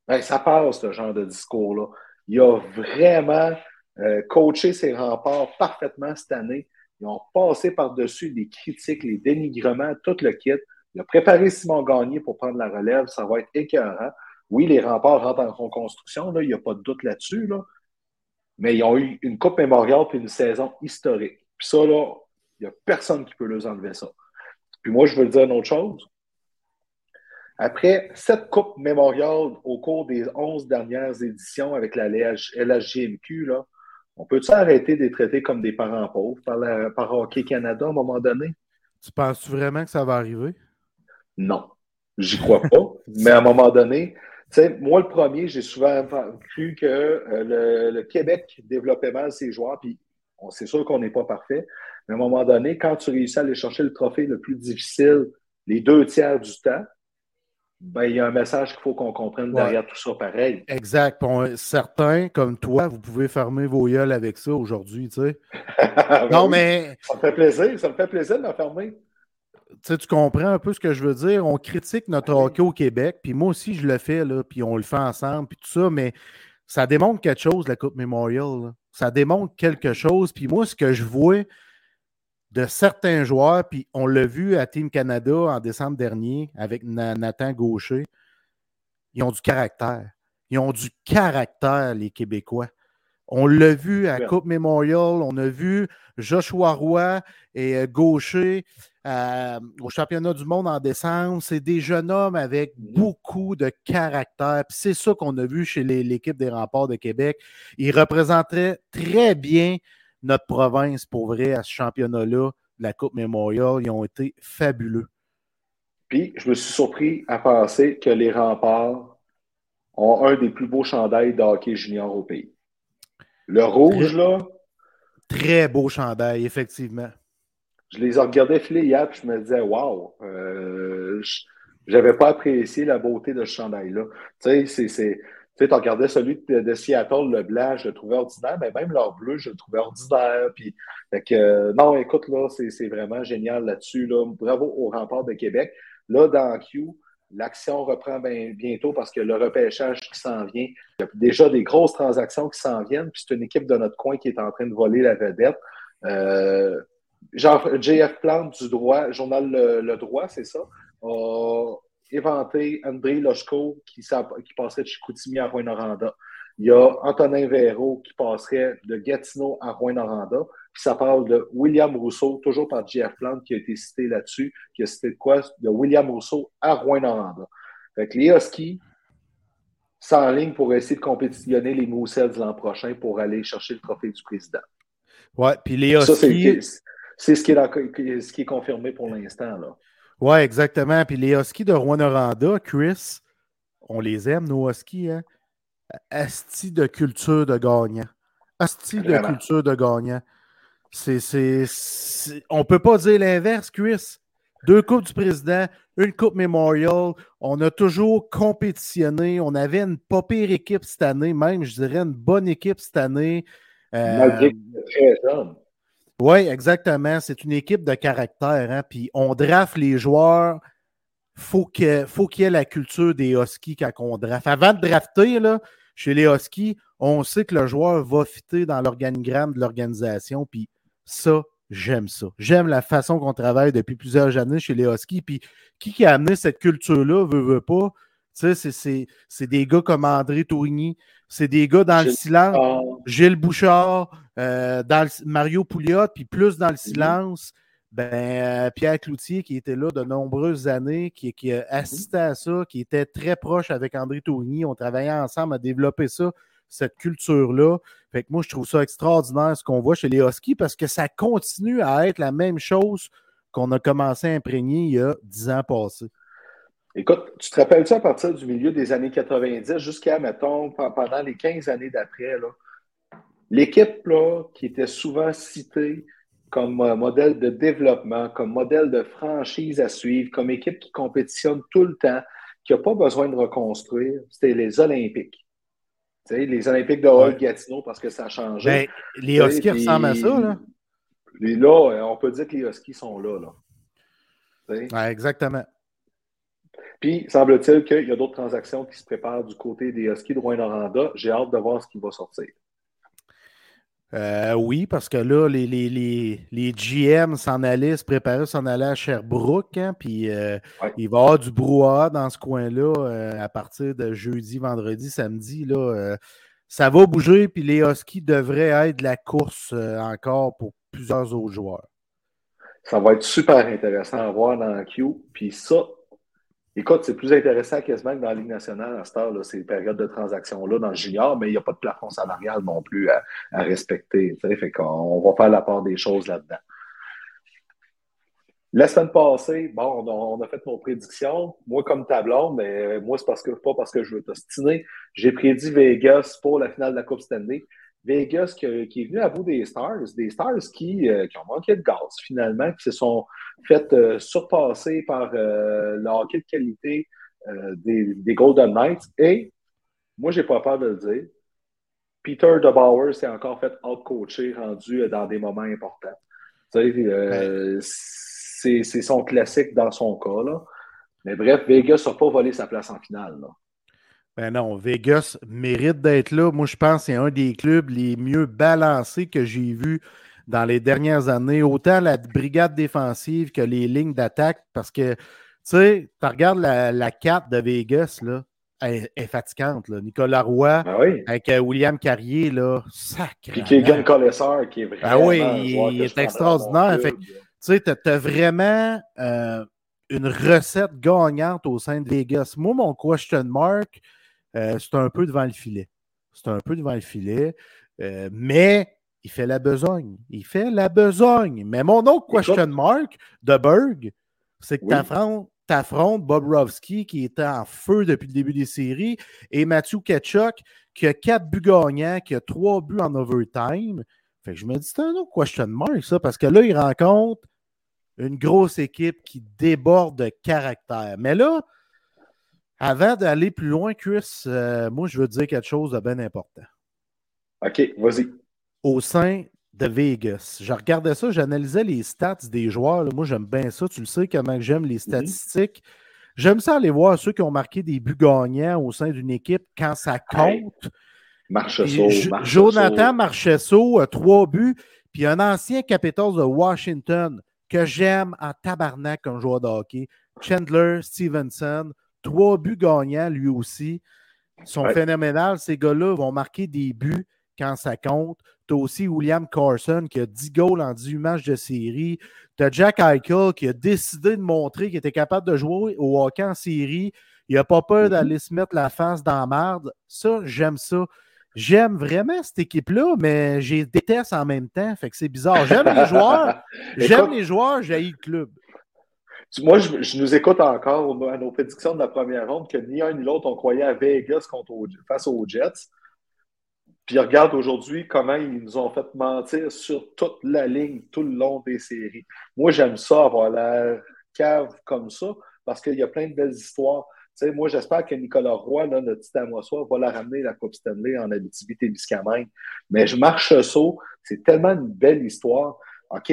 ben, ça passe, ce genre de discours-là. Il a vraiment euh, coaché ses remparts parfaitement cette année. Ils ont passé par-dessus des critiques, les dénigrements, tout le kit. Il a préparé Simon Gagné pour prendre la relève. Ça va être écœurant. Oui, les remparts rentrent en reconstruction, il n'y a pas de doute là-dessus, mais ils ont eu une Coupe mémoriale puis une saison historique. Puis ça, là, il n'y a personne qui peut leur enlever ça. Puis moi, je veux dire une autre chose. Après cette Coupe mémoriale au cours des 11 dernières éditions avec la LHGMQ, là, on peut-tu arrêter de les traiter comme des parents pauvres par, par Hockey Canada à un moment donné? Tu penses vraiment que ça va arriver? Non, j'y crois pas. *laughs* mais à un moment donné, sais, moi, le premier, j'ai souvent cru que euh, le, Québec développait mal ses joueurs, puis c'est sûr qu'on n'est pas parfait, mais à un moment donné, quand tu réussis à aller chercher le trophée le plus difficile les deux tiers du temps, ben, il y a un message qu'il faut qu'on comprenne derrière tout ça pareil. Exact. certains, comme toi, vous pouvez fermer vos yeux avec ça aujourd'hui, tu sais. *laughs* Ben non, mais. Ça me fait plaisir, ça me fait plaisir de m'enfermer tu comprends un peu ce que je veux dire. On critique notre hockey au Québec, puis moi aussi, je le fais, là, puis on le fait ensemble, puis tout ça, mais ça démontre quelque chose, la Coupe Memorial. Ça démontre quelque chose. Puis moi, ce que je vois de certains joueurs, puis on l'a vu à Team Canada en décembre dernier avec Nathan Gaucher, ils ont du caractère. Ils ont du caractère, les Québécois. On l'a vu à Coupe Memorial, on a vu Joshua Roy et euh, Gaucher euh, au championnat du monde en décembre. C'est des jeunes hommes avec mmh beaucoup de caractère. C'est ça qu'on a vu chez l'équipe des remparts de Québec. Ils représenteraient très bien notre province pour vrai à ce championnat-là, la Coupe Memorial. Ils ont été fabuleux. Puis, je me suis surpris à penser que les remparts ont un des plus beaux chandails de hockey junior au pays. Le rouge, là. Très beau chandail, effectivement je les regardais filer hier, puis je me disais, waouh, j'avais pas apprécié la beauté de ce chandail-là. Tu sais, c'est. Tu sais, regardais celui de, Seattle, le blanc, je le trouvais ordinaire, mais même leur bleu, je le trouvais ordinaire. Puis, que, non, écoute, là, c'est vraiment génial là-dessus. Là. Bravo au rempart de Québec. Là, dans Q, l'action reprend bientôt parce que le repêchage qui s'en vient, il y a déjà des grosses transactions qui s'en viennent, puis c'est une équipe de notre coin qui est en train de voler la vedette. Euh, JF Plante du droit, journal Le, Droit, c'est ça, a inventé André Lochko qui, qui passerait de Chicoutimi à Rouen-Noranda. Il y a Antonin Véro qui passerait de Gatineau à Rouen-Noranda. Puis ça parle de William Rousseau, toujours par JF Plante, qui a été cité là-dessus, qui a cité de quoi? De William Rousseau à Rouen-Noranda. Fait que les Huskies ligne pour essayer de compétitionner les Moussels l'an prochain pour aller chercher le trophée du président. Ouais, puis les Huskies. C'est ce qui, est ce qui est confirmé pour l'instant. Oui, exactement. Puis les Huskies de Rwanda, Chris, on les aime, nos Huskies. Hein? Asti de culture de gagnant. Asti de culture de gagnant. C'est, On ne peut pas dire l'inverse, Chris. Deux coupes du président, une coupe Memorial. On a toujours compétitionné. On avait une pas pire équipe cette année, même, je dirais, une bonne équipe cette année. Euh, très oui, exactement. C'est une équipe de caractère. Hein? Puis on draft les joueurs. Faut faut qu'il y ait la culture des Huskies quand on draft. Avant de drafter, là, chez les Huskies, on sait que le joueur va fitter dans l'organigramme de l'organisation. Puis ça, j'aime ça. J'aime la façon qu'on travaille depuis plusieurs années chez les Huskies. Puis qui, qui a amené cette culture-là, veut, veut pas? Tu sais, c'est des gars comme André Tourigny, c'est des gars dans le silence. Gilles Bouchard, euh, dans Mario Pouliot, puis plus dans le mhm. silence, ben, euh, Pierre Cloutier, qui était là de nombreuses années, qui, qui a mhm. assisté à ça, qui était très proche avec André Tourigny. On travaillait ensemble à développer ça, cette culture-là. Fait que moi, je trouve ça extraordinaire ce qu'on voit chez les Huskies parce que ça continue à être la même chose qu'on a commencé à imprégner il y a dix ans passés. Écoute, tu te rappelles-tu à partir du milieu des années 90 jusqu'à, mettons, pendant les 15 années d'après, l'équipe qui était souvent citée comme modèle de développement, comme modèle de franchise à suivre, comme équipe qui compétitionne tout le temps, qui n'a pas besoin de reconstruire, c'était les Olympiques. les Olympiques de Hall Gatineau parce que ça a changé. Ben, les Huskies ressemblent à ça, là. là, on peut dire que les Huskies sont là. là. exactement. Puis, semble-t-il qu'il y a d'autres transactions qui se préparent du côté des Huskies de Rouen-Noranda. J'ai hâte de voir ce qui va sortir. Euh, oui, parce que là, les, les, GM s'en allaient, se préparaient s'en aller à Sherbrooke, hein, puis euh, il va y avoir du brouhaha dans ce coin-là euh, à partir de jeudi, vendredi, samedi. Là, ça va bouger, puis les Huskies devraient être la course encore pour plusieurs autres joueurs. Ça va être super intéressant à voir dans queue. Puis ça, Écoute, c'est plus intéressant quasiment que dans la Ligue nationale à cette heure, ces périodes de transaction-là dans le junior, mais il n'y a pas de plafond salarial non plus à, respecter. Fait qu'on va faire la part des choses là-dedans. La semaine passée, bon, on a, fait nos prédictions. Moi, comme tablon, mais moi, c'est parce que pas parce que je veux t'ostiner. J'ai prédit Vegas pour la finale de la Coupe Stanley. Vegas qui, est venu à bout des Stars, des Stars qui, euh, qui, ont manqué de gaz finalement, qui se sont fait euh, surpasser par euh, le hockey de qualité des, des, Golden Knights. Et moi, j'ai pas peur de le dire. Peter DeBauer s'est encore fait out-coacher, rendu dans des moments importants. c'est son classique dans son cas. Là. Mais bref, Vegas n'a pas volé sa place en finale. Là. Ben non, Vegas mérite d'être là. Moi, je pense que c'est un des clubs les mieux balancés que j'ai vus dans les dernières années. Autant la brigade défensive que les lignes d'attaque. Parce que, tu sais, tu regardes la, la carte de Vegas, là, elle, est fatigante. Là. Nicolas Roy ah avec euh, William Carrier, là, sacré. Puis Keegan Collesseur, qui est vraiment. Ah oui, il, est extraordinaire. tu sais, tu as, vraiment euh, une recette gagnante au sein de Vegas. Moi, mon question mark, euh, c'est un peu devant le filet. C'est un peu devant le filet. Euh, mais il fait la besogne. Il fait la besogne. Mais mon autre question mark de Berg, c'est que tu affrontes, Bob Rovsky qui était en feu depuis le début des séries et Matthew Ketchuk qui a quatre buts gagnants, qui a trois buts en overtime. Fait que je me dis, c'est un autre question mark, ça, parce que là, il rencontre une grosse équipe qui déborde de caractère. Mais là, avant d'aller plus loin, Chris, euh, moi, je veux dire quelque chose de bien important. OK, vas-y. Au sein de Vegas, je regardais ça, j'analysais les stats des joueurs. Moi, j'aime bien ça. Tu le sais comment j'aime les mhm. statistiques. J'aime ça aller voir ceux qui ont marqué des buts gagnants au sein d'une équipe quand ça compte. Marchesso, Jonathan Marchesso a trois buts. Puis un ancien Capitals de Washington que j'aime en tabarnak comme joueur de hockey, Chandler Stevenson. Trois buts gagnants, lui aussi. sont phénoménales. Ces gars-là vont marquer des buts quand ça compte. Tu as aussi William Carson qui a 10 goals en 18 matchs de série. Tu as Jack Eichel qui a décidé de montrer qu'il était capable de jouer au hockey en série. Il n'a pas peur mm-hmm. d'aller se mettre la face dans la marde. Ça, j'aime ça. J'aime vraiment cette équipe-là, mais je déteste en même temps. Fait que c'est bizarre. J'aime les *laughs* joueurs. J'aime les joueurs, j'ai le club. Moi, je, nous écoute encore à nos prédictions de la première ronde que ni un ni l'autre on croyait à Vegas contre, face aux Jets. Puis regarde aujourd'hui comment ils nous ont fait mentir sur toute la ligne tout le long des séries. Moi, j'aime ça, avoir la cave comme ça, parce qu'il y a plein de belles histoires. sais, moi, j'espère que Nicolas Roy, là, notre petit Amoissois, va la ramener la Coupe Stanley en Abitibi-Témiscamingue. Mais je marche saut, c'est tellement une belle histoire. OK,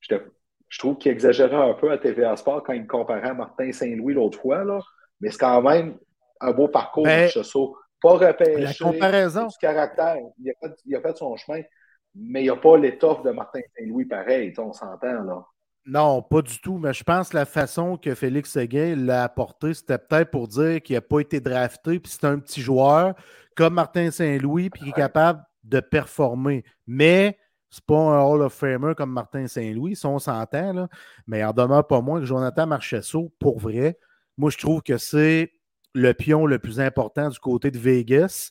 je te, je trouve qu'il exagérait un peu à TVA Sport quand il comparait à Martin Saint-Louis l'autre fois, là. mais c'est quand même un beau parcours, ben, Pas repêché, la comparaison. du caractère. Il a, fait, il a fait son chemin, mais il n'y a pas l'étoffe de Martin Saint-Louis pareil, on s'entend, là. Non, pas du tout. Mais je pense que la façon que Félix Seguin l'a apporté, c'était peut-être pour dire qu'il n'a pas été drafté, puis c'est un petit joueur comme Martin Saint-Louis, puis qui est capable de performer. Mais c'est pas un Hall of Famer comme Martin Saint-Louis, si on s'entend, mais en demeure pas moins que Jonathan Marchesso, pour vrai. Moi, je trouve que c'est le pion le plus important du côté de Vegas.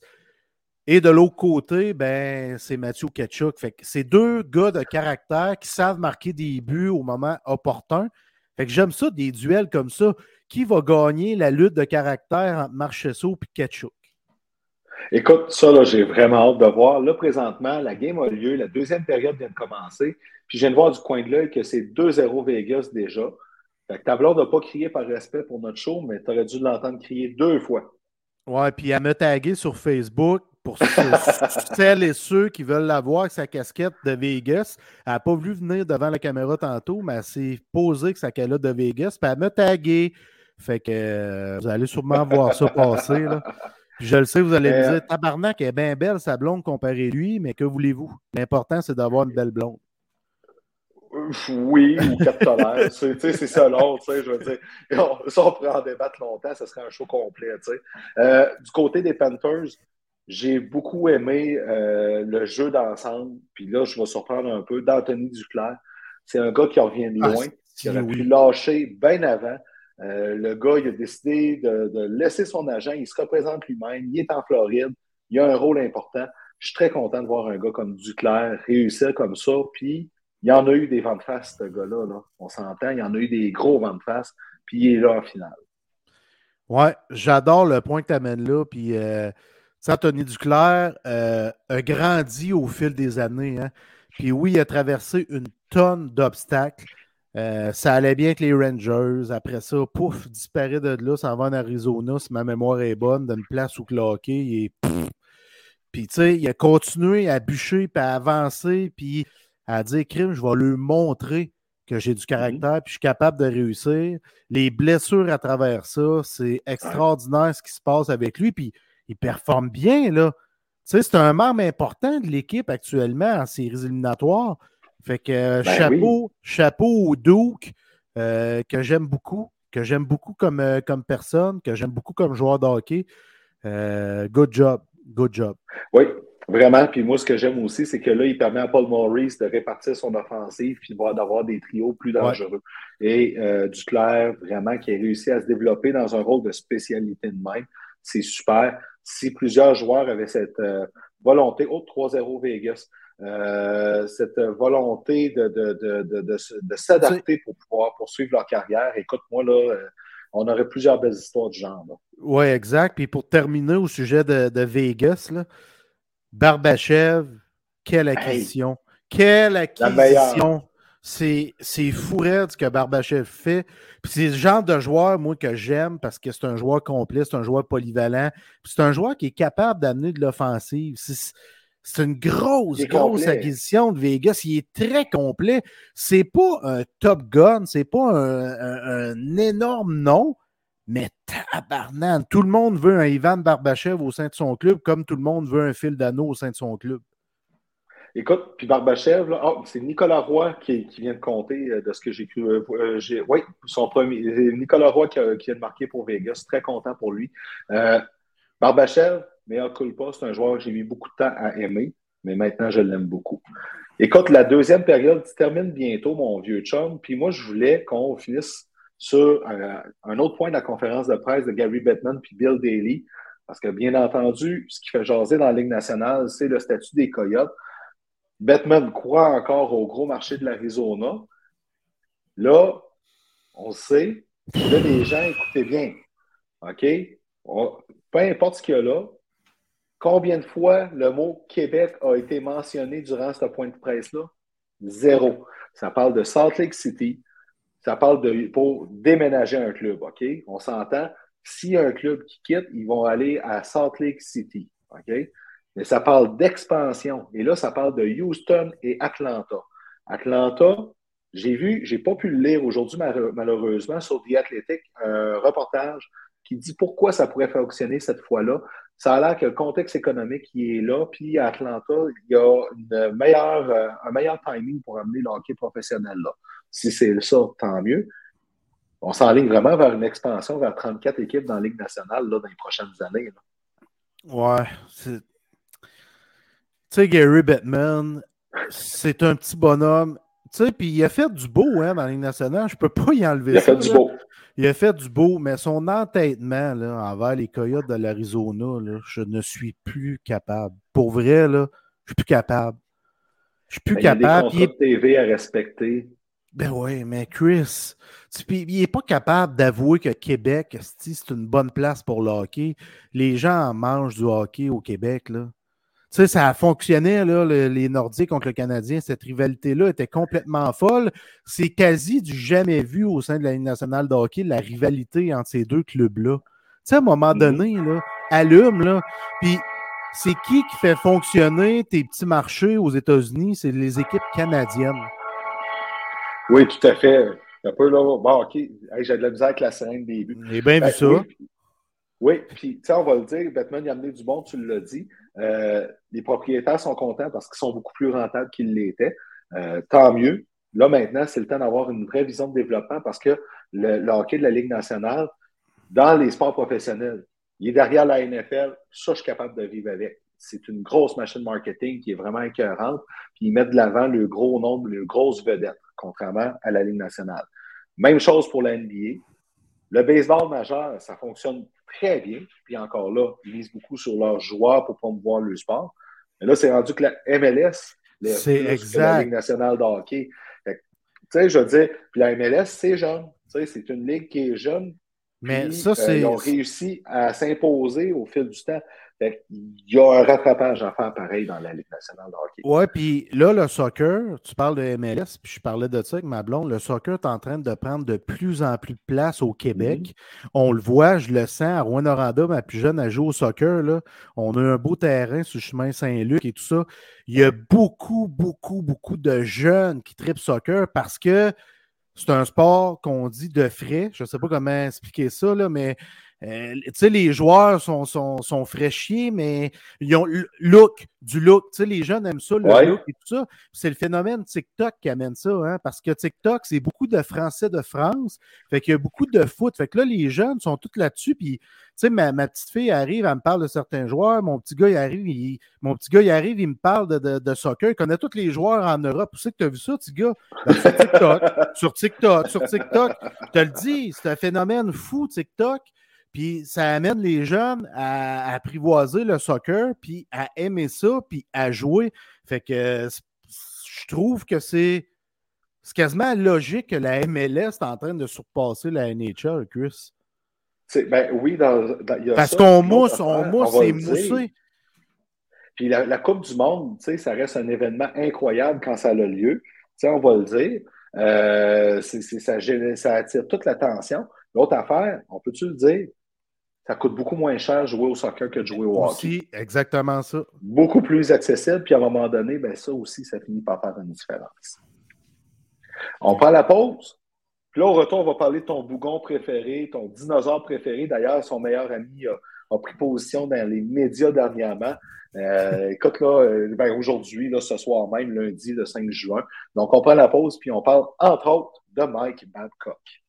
Et de l'autre côté, ben, c'est Mathieu Ketchuk. C'est deux gars de caractère qui savent marquer des buts au moment opportun. Fait que j'aime ça, des duels comme ça. Qui va gagner la lutte de caractère entre Marchesso et Ketchuk? Écoute, ça, là, j'ai vraiment hâte de voir. Là, présentement, la game a lieu, la deuxième période vient de commencer. Puis je viens de voir du coin de l'œil que c'est 2-0 Vegas déjà. Fait que ta n'a pas crié par respect pour notre show, mais tu aurais dû l'entendre crier deux fois. Ouais, puis elle m'a tagué sur Facebook pour *laughs* celles et ceux qui veulent la voir avec sa casquette de Vegas. Elle n'a pas voulu venir devant la caméra tantôt, mais elle s'est posée avec sa calotte de Vegas, puis elle m'a tagué. Fait que euh, vous allez sûrement voir ça passer. Là. *laughs* je le sais, vous allez me dire, euh, tabarnak, elle est bien belle, sa blonde comparée lui, mais que voulez-vous? L'important, c'est d'avoir une belle blonde. Oui, ou quatre c'est ça l'autre, je veux dire. *laughs* ça, on pourrait en débattre longtemps, ce serait un show complet, euh, du côté des Panthers, j'ai beaucoup aimé euh, le jeu d'ensemble. Puis là, je vais surprendre un peu d'Anthony Duclair. C'est un gars qui revient de ah, loin, qui aurait pu lâcher bien avant. Euh, le gars, il a décidé de, laisser son agent. Il se représente lui-même. Il est en Floride. Il a un rôle important. Je suis très content de voir un gars comme Duclair réussir comme ça. Puis, il y en a eu des ventes de face, ce gars-là. On s'entend. Il y en a eu des gros ventes de face. Puis, il est là en finale. Ouais, j'adore le point que tu amènes là. Puis, euh, Anthony Duclair euh, a grandi au fil des années. Hein. Puis, oui, il a traversé une tonne d'obstacles. Euh, ça allait bien avec les Rangers. Après ça, pouf, disparaît de là, ça va en Arizona, si ma mémoire est bonne, d'une place où cloqué. Et puis, tu sais, il a continué à bûcher, puis à avancer, puis à dire crime, je vais lui montrer que j'ai du mhm. caractère, puis je suis capable de réussir. Les blessures à travers ça, c'est extraordinaire ce qui se passe avec lui, puis il performe bien, là. Tu sais, c'est un membre important de l'équipe actuellement en séries éliminatoires. Fait que euh, ben chapeau, chapeau au Duke, euh, que j'aime beaucoup, que j'aime beaucoup comme, euh, comme personne, que j'aime beaucoup comme joueur de hockey. good job. Good job. Oui, vraiment. Puis moi, ce que j'aime aussi, c'est que là, il permet à Paul Maurice de répartir son offensive puis d'avoir des trios plus dangereux. Et Duclair, vraiment, qui a réussi à se développer dans un rôle de spécialité de même. C'est super. Si plusieurs joueurs avaient cette volonté, oh, 3-0 Vegas, euh, cette volonté de, de, de, de s'adapter pour pouvoir poursuivre leur carrière. Écoute-moi, là, euh, on aurait plusieurs belles histoires du genre. Oui, exact. Puis pour terminer au sujet de, Vegas, là, Barbachev, quelle acquisition! Quelle acquisition! C'est, c'est fou ce que Barbachev fait. Puis c'est le genre de joueur, moi, que j'aime parce que c'est un joueur complet, c'est un joueur polyvalent. c'est un joueur qui est capable d'amener de l'offensive. C'est une grosse, grosse acquisition de Vegas. Il est très complet. C'est pas un Top Gun, c'est pas un, énorme nom, mais tabarnan. Tout le monde veut un Ivan Barbachev au sein de son club, comme tout le monde veut un fil d'anneau au sein de son club. Écoute, puis Barbachev, oh, c'est Nicolas Roy qui, vient de compter euh, de ce que j'ai cru. Euh, euh, oui, son premier. Nicolas Roy qui, vient de marquer pour Vegas. Très content pour lui. Barbachev, mais pas, c'est un joueur que j'ai mis beaucoup de temps à aimer, mais maintenant je l'aime beaucoup. Écoute, la deuxième période se termine bientôt, mon vieux chum. Puis moi, je voulais qu'on finisse sur euh, un autre point de la conférence de presse de Gary Bettman puis Bill Daly. Parce que, bien entendu, ce qui fait jaser dans la Ligue nationale, c'est le statut des Coyotes. Bettman croit encore au gros marché de l'Arizona. Là, on sait, là, les gens, écoutez bien. OK? Peu importe ce qu'il y a là, Combien de fois le mot Québec a été mentionné durant ce point de presse-là? Zéro. Ça parle de Salt Lake City. Ça parle de pour déménager un club, OK? On s'entend. S'il y a un club qui quitte, ils vont aller à Salt Lake City, OK? Mais ça parle d'expansion. Et là, ça parle de Houston et Atlanta. Atlanta, j'ai vu, j'ai pas pu le lire aujourd'hui, malheureusement, sur The Athletic, un reportage qui dit pourquoi ça pourrait fonctionner cette fois-là ça a l'air que le contexte économique qui est là, puis à Atlanta, il y a euh, un meilleur timing pour amener le hockey professionnel là. Si c'est ça, tant mieux. On s'enligne vraiment vers une expansion vers 34 équipes dans la Ligue nationale là, dans les prochaines années. Ouais. Tu sais, Gary Bettman, c'est un petit bonhomme. Tu sais, puis il a fait du beau hein, dans la Ligue nationale. Je peux pas y enlever ça. Il a fait du beau. Il a fait du beau, mais son entêtement là, envers les Coyotes de l'Arizona, je ne suis plus capable. Pour vrai, là, je suis plus capable. Je suis plus capable. Il y a des TV à respecter. Ben oui, mais Chris, il n'est pas capable d'avouer que Québec, c'est une bonne place pour le hockey. Les gens mangent du hockey au Québec, là. Tu sais, ça a fonctionné, là, les Nordiques contre le Canadien. Cette rivalité-là était complètement folle. C'est quasi du jamais vu au sein de la Ligue nationale de hockey, la rivalité entre ces deux clubs-là. Tu sais, à un moment mm-hmm. donné, là, allume, là. Puis, c'est qui qui fait fonctionner tes petits marchés aux États-Unis? C'est les équipes canadiennes. Oui, tout à fait. Un peu là. Bon, OK. J'ai de la misère avec la scène des buts. J'ai bien vu ben, ça. Oui, puis tu sais, on va le dire, Batman il a amené du bon, tu l'as dit. Euh, les propriétaires sont contents parce qu'ils sont beaucoup plus rentables qu'ils l'étaient. Euh, tant mieux. Là, maintenant, c'est le temps d'avoir une vraie vision de développement parce que le, hockey de la Ligue nationale, dans les sports professionnels, il est derrière la NFL. Ça, je suis capable de vivre avec. C'est une grosse machine marketing qui est vraiment écœurante. Ils mettent de l'avant le gros nombre, les grosses vedettes, contrairement à la Ligue nationale. Même chose pour la NBA. Le baseball majeur, ça fonctionne très bien. Puis encore là, ils misent beaucoup sur leurs joueurs pour promouvoir le sport. Mais là, c'est rendu que la MLS, la Ligue nationale de hockey. Tu sais, je veux dire, puis la MLS, c'est jeune. Tu sais, c'est une ligue qui est jeune. Mais ça, euh, c'est. ils ont réussi à s'imposer au fil du temps. Il y a un rattrapage à faire pareil dans la Ligue nationale de hockey. Oui, puis là, le soccer, tu parles de MLS, puis je parlais de ça avec ma blonde. Le soccer est en train de prendre de plus en plus de place au Québec. Mm-hmm. On le voit, je le sens. À Rouen-Noranda, ma plus jeune, a joué au soccer. Là. On a un beau terrain sur le chemin Saint-Luc et tout ça. Il y a beaucoup, beaucoup, beaucoup de jeunes qui tripent soccer parce que c'est un sport qu'on dit de frais. Je ne sais pas comment expliquer ça, là, mais euh, tu sais, les joueurs sont, sont, sont, fraîchiers, mais ils ont look, du look. Tu sais, les jeunes aiment ça, le look et tout ça. C'est le phénomène TikTok qui amène ça, hein, parce que TikTok, c'est beaucoup de Français de France. Fait qu'il y a beaucoup de foot. Fait que là, les jeunes sont tous là-dessus. Puis, tu sais, ma, petite fille arrive, elle me parle de certains joueurs. Mon petit gars, il arrive, il, mon petit gars, il arrive, il me parle de, de, soccer. Il connaît tous les joueurs en Europe. Où c'est que tu as vu ça, petit gars? Ben, sur TikTok, sur TikTok, sur TikTok. Je te le dis, c'est un phénomène fou, TikTok. Puis ça amène les jeunes à, apprivoiser le soccer, puis à aimer ça, puis à jouer. Fait que je trouve que c'est quasiment logique que la MLS est en train de surpasser la NHL, Chris. Ben oui, dans, Parce qu'on mousse, on mousse, c'est moussé. Puis la, Coupe du Monde, ça reste un événement incroyable quand ça a lieu. on va le dire. Euh, ça, ça, attire toute l'attention. L'autre affaire, on peut-tu le dire, ça coûte beaucoup moins cher jouer au soccer que de jouer au hockey. Aussi, exactement ça. Beaucoup plus accessible, puis à un moment donné, ben ça aussi, ça finit par faire une différence. On prend la pause. Puis là, au retour, on va parler de ton bougon préféré, ton dinosaure préféré. D'ailleurs, son meilleur ami a, pris position dans les médias dernièrement. Euh, *laughs* écoute, là, ben aujourd'hui, là, ce soir même, lundi, le 5 juin. Donc, on prend la pause, puis on parle, entre autres, de Mike Babcock.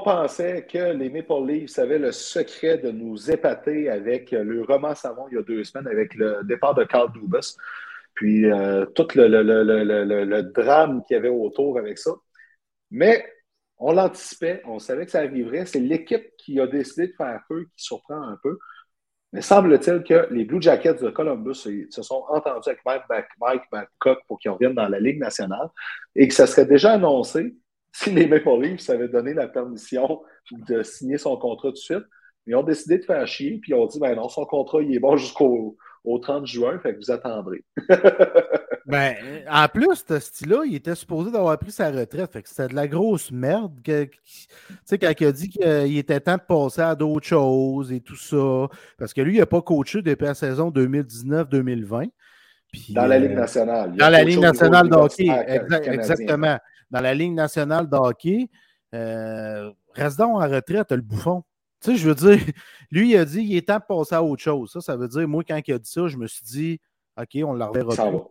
On pensait que les Maple Leafs avaient le secret de nous épater avec le roman savon il y a deux semaines avec le départ de Carl Dubas. Puis euh, tout le, drame qu'il y avait autour avec ça. Mais on l'anticipait, on savait que ça arriverait. C'est l'équipe qui a décidé de faire feu qui surprend un peu. Mais semble-t-il que les Blue Jackets de Columbus se sont entendus avec Mike, Mike Babcock pour qu'ils reviennent dans la Ligue nationale et que ça serait déjà annoncé si les Maple Leafs avaient donné la permission de signer son contrat tout de suite, ils ont décidé de faire chier, puis ils ont dit ben non, son contrat il est bon jusqu'au 30 juin, fait que vous attendrez. *laughs* ben, en plus, ce style-là, il était supposé d'avoir pris sa retraite. Fait que c'était de la grosse merde. tu sais, quand il a dit qu'il était temps de passer à d'autres choses et tout ça. Parce que lui, il n'a pas coaché depuis la saison 2019-2020. Dans la Ligue euh, nationale. Dans la Ligue nationale de hockey. exactement dans la Ligue nationale de hockey, euh, reste donc en retraite, le bouffon. Tu sais, je veux dire, *laughs* lui, il a dit il est temps de passer à autre chose. Ça, ça veut dire, moi, quand il a dit ça, je me suis dit, OK, on la reverra pas.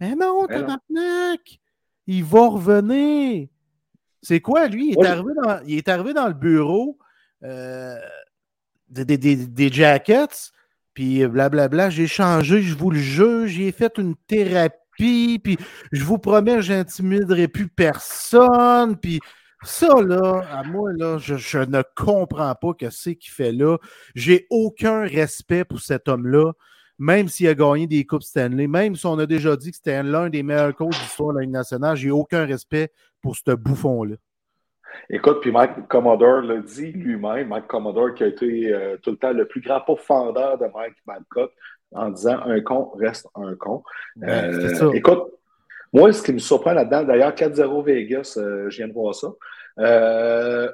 Mais non, tabarnak! Il va revenir. C'est quoi, lui? Il est, arrivé, dans, il est arrivé dans le bureau euh, des, des, des, jackets, puis blablabla. J'ai changé, je vous le jure. J'ai fait une thérapie, puis je vous promets, j'intimiderai plus personne. Puis ça, là, à moi, là, je, ne comprends pas que c'est qu'il fait là. J'ai aucun respect pour cet homme-là, même s'il a gagné des Coupes Stanley, même si on a déjà dit que c'était l'un des meilleurs coachs d'histoire de la Ligue nationale, j'ai aucun respect pour ce bouffon-là. Écoute, puis Mike Commodore l'a dit lui-même, Mike Commodore qui a été euh, tout le temps le plus grand pourfendeur de Mike Babcock en disant un con reste un con. Euh, écoute, moi, ce qui me surprend là-dedans, d'ailleurs, 4-0 Vegas, euh, je viens de voir ça. Euh,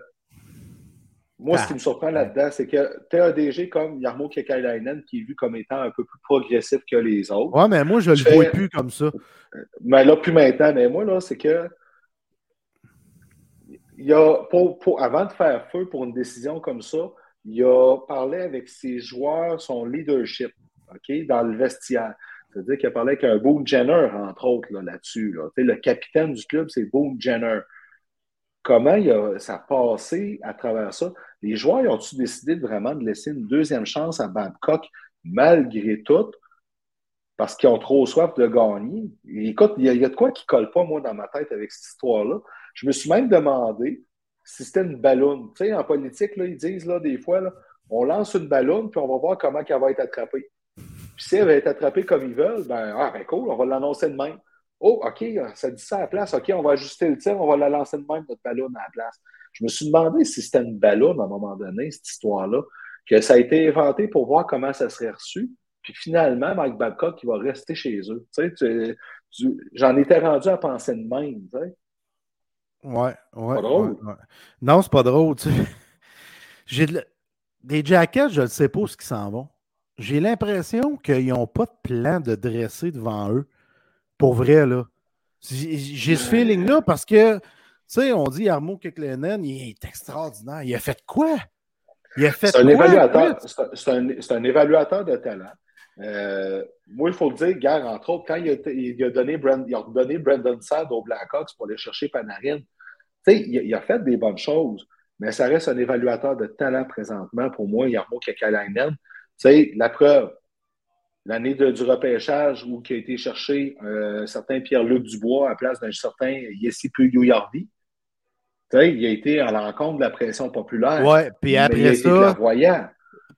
moi, ce qui me surprend ah. là-dedans, c'est que tu un DG comme Yarmo Kekalainen qui est vu comme étant un peu plus progressif que les autres. Ouais, mais moi, je ne le vois plus comme ça. Mais là, plus maintenant. Mais moi, là, c'est que. Il a, pour, avant de faire feu pour une décision comme ça, il a parlé avec ses joueurs, son leadership, OK, dans le vestiaire. C'est-à-dire qu'il a parlé avec un Boone Jenner, entre autres, là-dessus. Là Le capitaine du club, c'est Boone Jenner comment il a, ça a passé à travers ça? Les joueurs ont-ils décidé vraiment de laisser une deuxième chance à Babcock malgré tout parce qu'ils ont trop soif de gagner? écoute, il y, a, de quoi qui ne colle pas, moi, dans ma tête avec cette histoire-là. Je me suis même demandé si c'était une ballonne. Tu sais, en politique, ils disent là, des fois, on lance une ballonne, puis on va voir comment elle va être attrapée. Puis si elle va être attrapée comme ils veulent, ben, ah, ben cool, on va l'annoncer de même. Oh, OK, ça dit ça à la place. OK, on va ajuster le tir, on va la lancer de même, notre ballon à la place. Je me suis demandé si c'était une ballon à un moment donné, cette histoire-là, que ça a été inventé pour voir comment ça serait reçu. Puis finalement, Mike Babcock, qui va rester chez eux. Tu sais, j'en étais rendu à penser de même. Tu sais. Ouais, ouais. Pas drôle. Non, c'est pas drôle. Tu sais. *laughs* J'ai des jackets, je ne sais pas où ce qui s'en vont. J'ai l'impression qu'ils n'ont pas de plan de dresser devant eux. Pour vrai, là. J'ai ce feeling-là parce que, tu sais, on dit Armo Keklenen, il est extraordinaire. Il a fait quoi? Il a fait C'est un, évaluateur, un, évaluateur de talent. Euh, moi, il faut le dire, Gare, entre autres, quand il a, il a donné, Brand, il a donné Brandon Blackhawks pour aller chercher Panarin, il, il, a fait des bonnes choses, mais ça reste un évaluateur de talent présentement pour moi, Yarmo Kekalainen. La preuve, l'année du repêchage où qui a été cherché un certain Pierre-Luc Dubois à la place d'un certain Yessi Puyo-Yardi. Il a été à l'encontre de la pression populaire. Oui, puis après ça.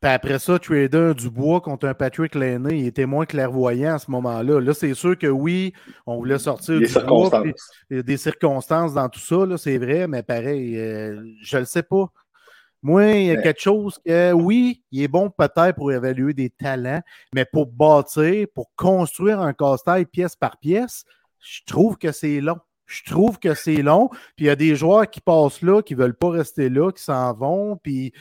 Puis après ça, trader Dubois contre un Patrick Laney, il était moins clairvoyant à ce moment-là. Là, c'est sûr que oui, on voulait sortir des circonstances. des circonstances dans tout ça, c'est vrai, mais pareil, euh, je ne le sais pas. Moi, il y a quelque chose que, oui, il est bon peut-être pour évaluer des talents, mais pour bâtir, pour construire un casse-taille pièce par pièce, je trouve que c'est long. Je trouve que c'est long. Puis il y a des joueurs qui passent là, qui ne veulent pas rester là, qui s'en vont. Puis,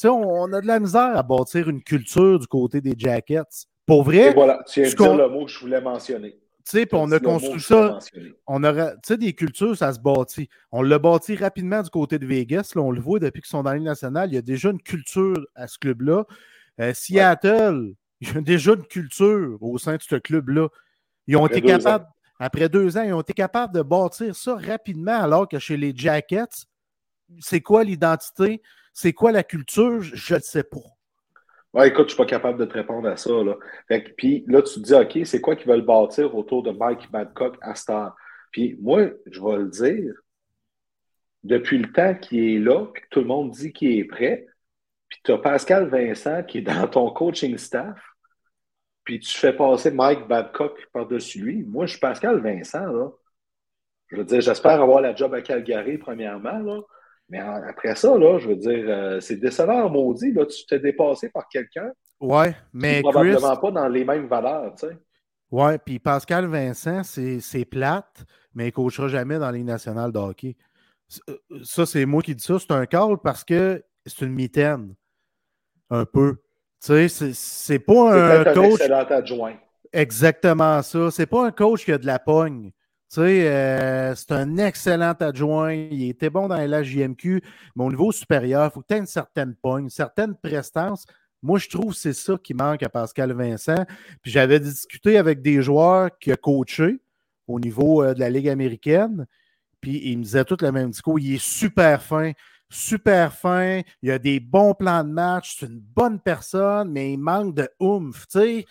sais, on, a de la misère à bâtir une culture du côté des Jackets. Pour vrai. Et voilà, tu viens de dire le mot que je voulais mentionner. Tu sais, puis on a construit ça. On tu sais, des cultures, ça se bâtit. On l'a bâti rapidement du côté de Vegas. Là, on le voit depuis qu'ils sont dans l'île nationale. Il y a déjà une culture à ce club-là. Euh, Seattle, *laughs* il y a déjà une culture au sein de ce club-là. Ils ont été capables, après deux ans, ils ont été capables de bâtir ça rapidement, alors que chez les Jackets, c'est quoi l'identité? C'est quoi la culture? Je ne sais pas. Ouais, écoute, je ne suis pas capable de te répondre à ça. Là. puis là, tu te dis, OK, c'est quoi qu'ils veulent bâtir autour de Mike Babcock à Star? Puis moi, je vais le dire, depuis le temps qu'il est là, puis que tout le monde dit qu'il est prêt, puis tu as Pascal Vincent qui est dans ton coaching staff, puis tu fais passer Mike Babcock par-dessus lui. Moi, je suis Pascal Vincent. Je veux dire, j'espère avoir la job à Calgary, premièrement. Mais après ça, là, je veux dire, euh, c'est décevant, maudit. Là, tu t'es dépassé par quelqu'un. Ouais, mais. Probablement pas dans les mêmes valeurs, tu sais. Ouais, puis Pascal Vincent, c'est plate, mais il ne coachera jamais dans les nationales de hockey. Euh, ça, c'est moi qui dis ça. C'est un call parce que c'est une mitaine. Un peu. Tu sais, c'est pas un, coach. adjoint. Exactement ça. C'est pas un coach qui a de la pogne. Tu sais, euh, c'est un excellent adjoint. Il était bon dans la JMQ, mais au niveau supérieur, il faut que tu aies une certaine pogne, une certaine prestance. Moi, je trouve que c'est ça qui manque à Pascal Vincent. Puis j'avais discuté avec des joueurs qui ont coaché au niveau euh, de la Ligue américaine. Puis il me disait tout le même discours. Il est super fin, super fin. Il a des bons plans de match. C'est une bonne personne, mais il manque de oomph. Tu sais,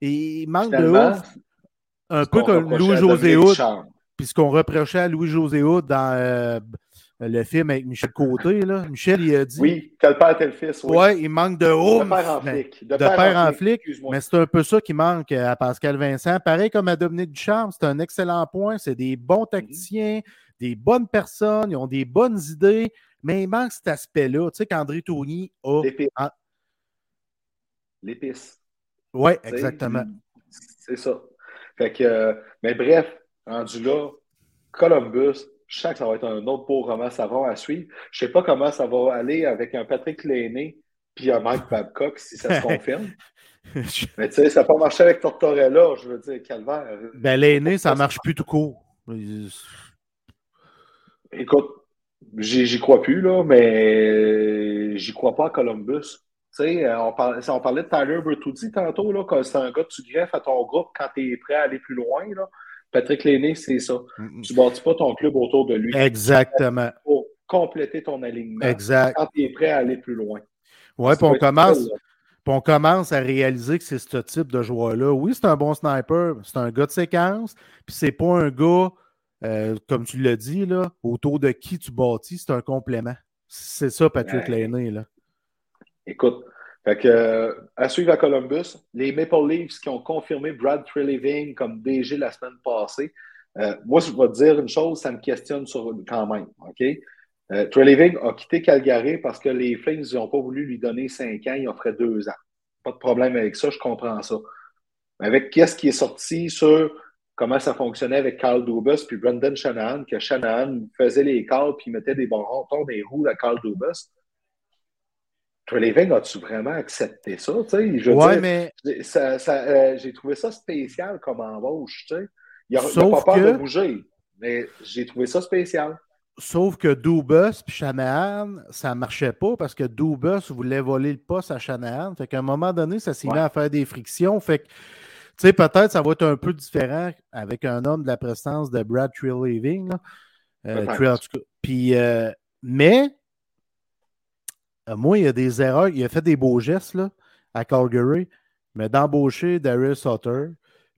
il manque de oomph. Un peu comme Louis-José. Puis ce qu'on reprochait à Louis-José dans euh, le film avec Michel Côté. Là. Michel, il a dit. Oui, tel père, tel fils. Oui, ouais, il manque de oomph. De père en flic. De, père, en flic. Mais c'est un peu ça qui manque à Pascal Vincent. Pareil comme à Dominique Ducharme, c'est un excellent point. C'est des bons tacticiens, des bonnes personnes, ils ont des bonnes idées, mais il manque cet aspect-là. Tu sais qu'André Tourny a. L'épice. Oui, exactement. C'est ça. Fait que, mais bref, rendu là, Columbus, je sens que ça va être un autre beau roman savant à suivre. Je ne sais pas comment ça va aller avec un Patrick Lainé puis un Mike Babcock si ça se *laughs* confirme. *laughs* Mais tu sais, ça n'a pas marché avec Tortorella, je veux dire, calvaire. Ben, Lainé, ça ne marche plus tout court. Écoute, j'y crois plus, là, mais j'y crois pas à Columbus. Tu sais, euh, on, parlait, on parlait de Tyler Bertuzzi tantôt, là, que c'est un gars que tu greffes à ton groupe quand tu es prêt à aller plus loin. Là. Patrick Léné, c'est ça. Tu ne bâtis pas ton club autour de lui. Exactement. Pour compléter ton alignement. Exact. Quand tu es prêt à aller plus loin. Oui, puis on commence. on commence à réaliser que c'est ce type de joueur-là. Oui, c'est un bon sniper, c'est un gars de séquence, puis c'est pas un gars, euh, comme tu l'as dit, là, autour de qui tu bâtis, c'est un complément. C'est ça, Patrick ben, Là. Écoute, que, à suivre à Columbus, les Maple Leafs qui ont confirmé Brad Treliving comme DG la semaine passée. Euh, moi, je vais te dire une chose, ça me questionne sur, quand même. OK? Euh, a quitté Calgary parce que les Flames n'ont pas voulu lui donner cinq ans, il offrait deux ans. Pas de problème avec ça, je comprends ça. Mais avec qu'est-ce qui est sorti sur comment ça fonctionnait avec Carl Dubas puis Brendan Shanahan, que Shanahan faisait les calls puis mettait des bons ronds des roues à Carl Dubas. Living, as-tu vraiment accepté ça? Oui, mais. Euh, j'ai trouvé ça spécial comme embauche. Tu sais. Il n'a pas peur de bouger, mais j'ai trouvé ça spécial. Sauf que Dubus et Shanahan, ça ne marchait pas parce que Dubus voulait voler le poste à Shanahan. Fait qu'à un moment donné, ça s'est mis à faire des frictions. Fait que, tu sais, peut-être ça va être un peu différent avec un homme de la présence de Brad Treliving. Euh, puis, euh, mais moi, il y a des erreurs. Il a fait des beaux gestes là, à Calgary, mais d'embaucher Darius Sutter,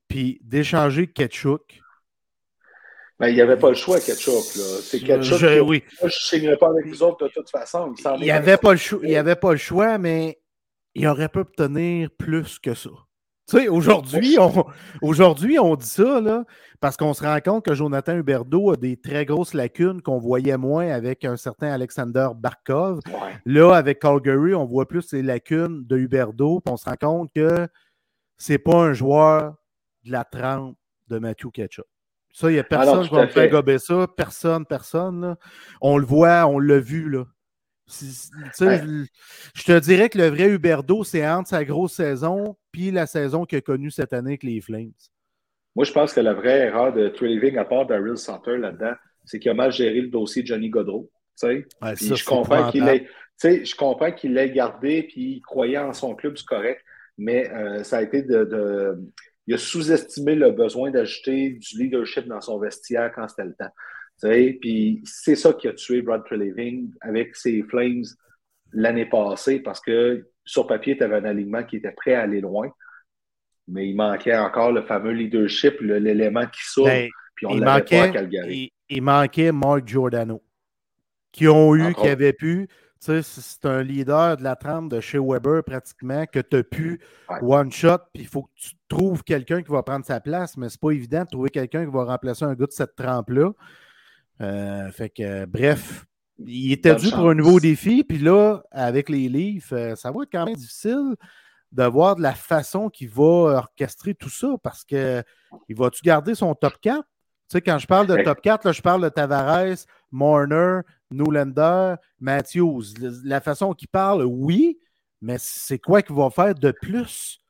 puis d'échanger Ketchuk. Mais il n'y avait pas le choix, Ketchuk. C'est Ketchuk. Je, oui. Moi, je ne signerais pas avec les autres de toute façon. Il n'y avait, pas le choix, il avait pas le choix, mais il aurait pu obtenir plus que ça. Tu sais, aujourd'hui, on, aujourd'hui, on dit ça, là, parce qu'on se rend compte que Jonathan Huberdeau a des très grosses lacunes qu'on voyait moins avec un certain Alexander Barkov. Là, avec Calgary, on voit plus ces lacunes de Huberdeau, puis on se rend compte que c'est pas un joueur de la trempe de Matthew Ketchup. Ça, il n'y a personne qui va me faire gober ça. Personne, personne. On le voit, on l'a vu. Là. Je te dirais que le vrai Huberdo, c'est entre sa grosse saison puis la saison qu'il a connue cette année avec les Flames. Moi, je pense que la vraie erreur de Treving, à part Daryl Sutter là-dedans, c'est qu'il a mal géré le dossier de Johnny Godreau. je, comprends qu'il ait, je comprends qu'il l'ait gardé puis il croyait en son club, c'est correct, mais euh, ça a été de, Il a sous-estimé le besoin d'ajouter du leadership dans son vestiaire quand c'était le temps. Puis c'est ça qui a tué Brad Treliving avec ses Flames l'année passée parce que sur papier, tu avais un alignement qui était prêt à aller loin, mais il manquait encore le fameux leadership, l'élément qui sort. Ben, puis on l'avait pas à Calgary. Il, manquait Mark Giordano, qui ont eu, qui avaient pu. C'est un leader de la trame de chez Weber pratiquement que tu as pu one shot, puis il faut que tu trouves quelqu'un qui va prendre sa place, mais c'est pas évident de trouver quelqu'un qui va remplacer un gars de cette trempe-là. Euh, fait que, bref, il était dû pour un nouveau défi. Puis là, avec les livres, euh, ça va être quand même difficile de voir de la façon qu'il va orchestrer tout ça parce que il va-tu garder son top 4? Tu sais, quand je parle de top 4, là, je parle de Tavares, Marner, Newlander, Matthews. La façon qu'il parle, oui, mais c'est quoi qu'il va faire de plus?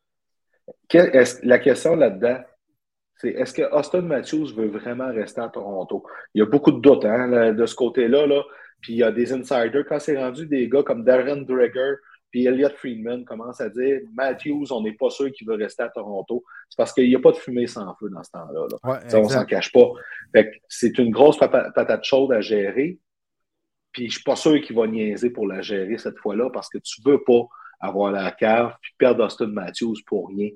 la question là-dedans, c'est est-ce que Austin Matthews veut vraiment rester à Toronto? Il y a beaucoup de doutes hein, de ce côté-là. Là. Puis il y a des insiders, quand c'est rendu des gars comme Darren Dreger puis Elliot Friedman commence à dire Matthews, on n'est pas sûr qu'il veut rester à Toronto. C'est parce qu'il n'y a pas de fumée sans feu dans ce temps-là. Là. on s'en cache pas. c'est une grosse patate chaude à gérer. Puis je suis pas sûr qu'il va niaiser pour la gérer cette fois-là parce que tu veux pas avoir la cave puis perdre Austin Matthews pour rien.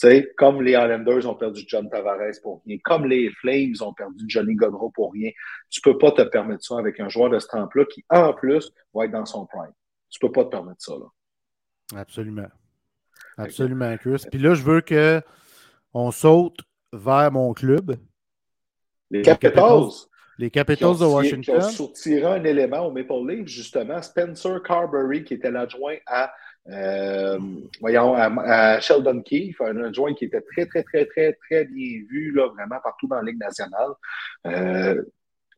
Tu sais, comme les Islanders ont perdu John Tavares pour rien, comme les Flames ont perdu Johnny Godreau pour rien, tu peux pas te permettre ça avec un joueur de ce temps là qui, en plus, va être dans son prime. Tu peux pas te permettre ça, là. Absolument. Absolument, Chris. Puis là, je veux que on saute vers mon club. Les Capitals. Les Capitals de Washington. Qui ont sorti un élément au Maple Leaf, justement, Spencer Carberry, qui était l'adjoint à euh, voyons, à, Sheldon Keefe, un adjoint qui était très, très, très, très, très bien vu, là, vraiment partout dans la Ligue nationale. Euh,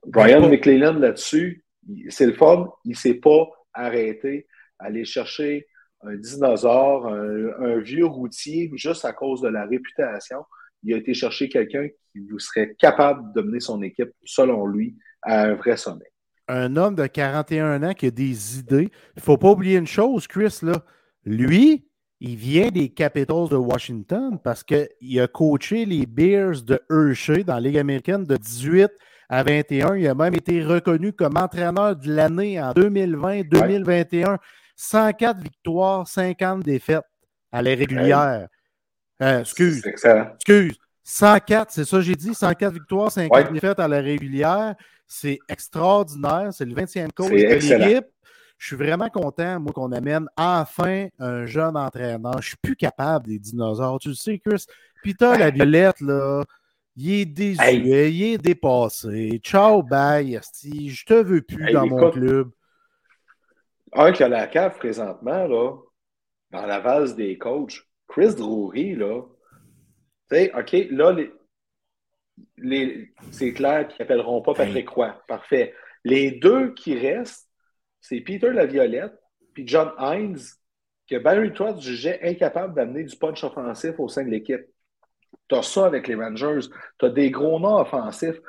Brian McClellan, là-dessus, c'est le fun, il ne s'est pas arrêté à aller chercher un dinosaure, un, vieux routier, juste à cause de la réputation. Il a été chercher quelqu'un qui vous serait capable de mener son équipe, selon lui, à un vrai sommet un homme de 41 ans qui a des idées. Il ne faut pas oublier une chose, Chris, là. Lui, il vient des Capitals de Washington parce qu'il a coaché les Bears de Hershey dans la Ligue américaine de 18 à 21. Il a même été reconnu comme entraîneur de l'année en 2020-2021. 104 victoires, 50 défaites à la régulière. Euh, excuse. Excuse. 104, c'est ça j'ai dit, 104 victoires, 50 défaites à la régulière. C'est extraordinaire. C'est le 20e coach de l'équipe. Je suis vraiment content, moi, qu'on amène enfin un jeune entraîneur. Je suis plus capable des dinosaures. Tu le sais, Chris. Peter *laughs* la violette, là, il est désuet, il est dépassé. Ciao, bye, Je te veux plus dans mon club. Un qui a la cave présentement, là, dans la vase des coachs, Chris Drury, là. Tu sais, OK, là, les, les, c'est clair qu'ils n'appelleront pas Patrick Roy. Parfait. Les deux qui restent, c'est Peter Laviolette puis John Hines, que Barry Trotz jugeait incapable d'amener du punch offensif au sein de l'équipe. Tu as ça avec les Rangers. Tu as des gros noms offensifs.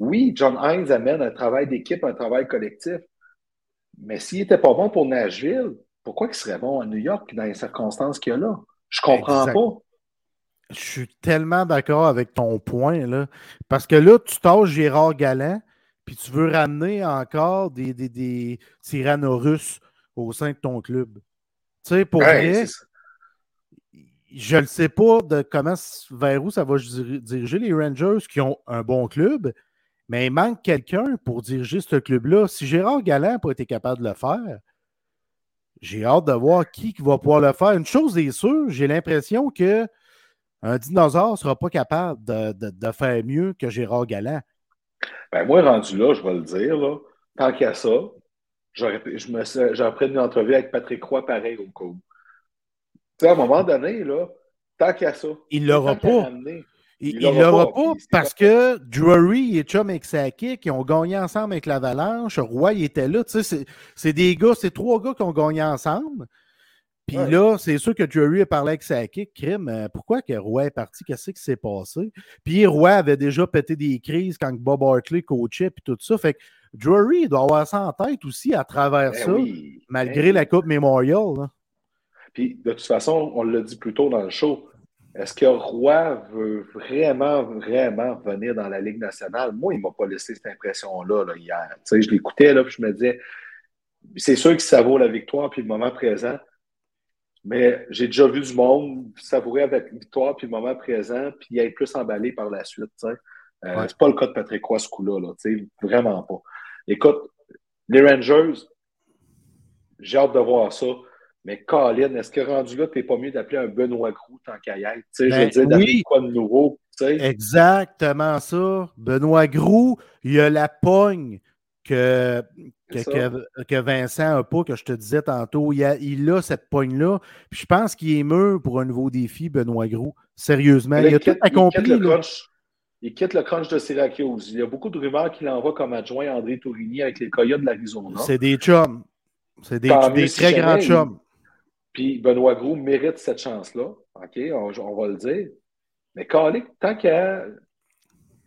Oui, John Hines amène un travail d'équipe, un travail collectif. Mais s'il n'était pas bon pour Nashville, pourquoi il serait bon à New York dans les circonstances qu'il y a là? Je comprends pas. Je suis tellement d'accord avec ton point, là. Parce que là, tu tâches Gérard Galland, puis tu veux ramener encore des, des, des russes au sein de ton club. Tu sais, pour vrai, je ne sais pas de comment, vers où ça va diriger les Rangers qui ont un bon club, mais il manque quelqu'un pour diriger ce club-là. Si Gérard Galland n'a pas été capable de le faire, j'ai hâte de voir qui va pouvoir le faire. Une chose est sûre, j'ai l'impression que un dinosaure ne sera pas capable de, de, faire mieux que Gérard Galland. Ben, moi, rendu là, je vais le dire, là, tant qu'il y a ça, j'aurais pris une entrevue avec Patrick Roy pareil au coup. Tu sais, à un moment donné, là, tant qu'il y a ça. Il l'aura pas. il ne l'aura pas, parce que Drury et Chum Exaki qui ont gagné ensemble avec l'Avalanche, Roy il était là. Tu sais, c'est des gars, c'est trois gars qui ont gagné ensemble. Puis là, c'est sûr que Drury a parlé avec sa kick, crime. Euh, pourquoi que Roy est parti? Qu'est-ce qui s'est passé? Puis Roy avait déjà pété des crises quand Bob Hartley coachait, puis tout ça. Fait que Drury doit avoir ça en tête aussi à travers ben ça, malgré ben la Coupe Memorial. Puis de toute façon, on l'a dit plus tôt dans le show. Est-ce que Roy veut vraiment, vraiment venir dans la Ligue nationale? Moi, il ne m'a pas laissé cette impression-là hier. Tu sais, je l'écoutais, là, puis je me disais, c'est sûr que ça vaut la victoire, puis le moment présent. Mais j'ai déjà vu du monde savourer avec victoire puis le moment présent, puis être plus emballé par la suite. Euh, C'est pas le cas de Patrick Roy ce coup-là, là, vraiment pas. Écoute, les Rangers, j'ai hâte de voir ça. Mais Colin, est-ce que rendu là, t'es pas mieux d'appeler un Benoît Groux tant qu'à y être? je veux ben dire, d'appeler quoi de nouveau? Exactement ça. Benoît Groux, il a la pogne que, que, Vincent n'a pas, que je te disais tantôt. Il a, il a cette pogne-là. je pense qu'il est mûr pour un nouveau défi, Benoît Gros. Sérieusement. Il, a tout accompli. Il quitte, le crunch, il quitte le crunch de Syracuse. Il y a beaucoup de rumeurs qu'il envoie comme adjoint André Tourigny avec les Coyotes de l'Arizona. C'est des chums. C'est des, très grands chums. Puis Benoît Gros mérite cette chance-là. OK, on, va le dire. Mais Calic, tant qu'à.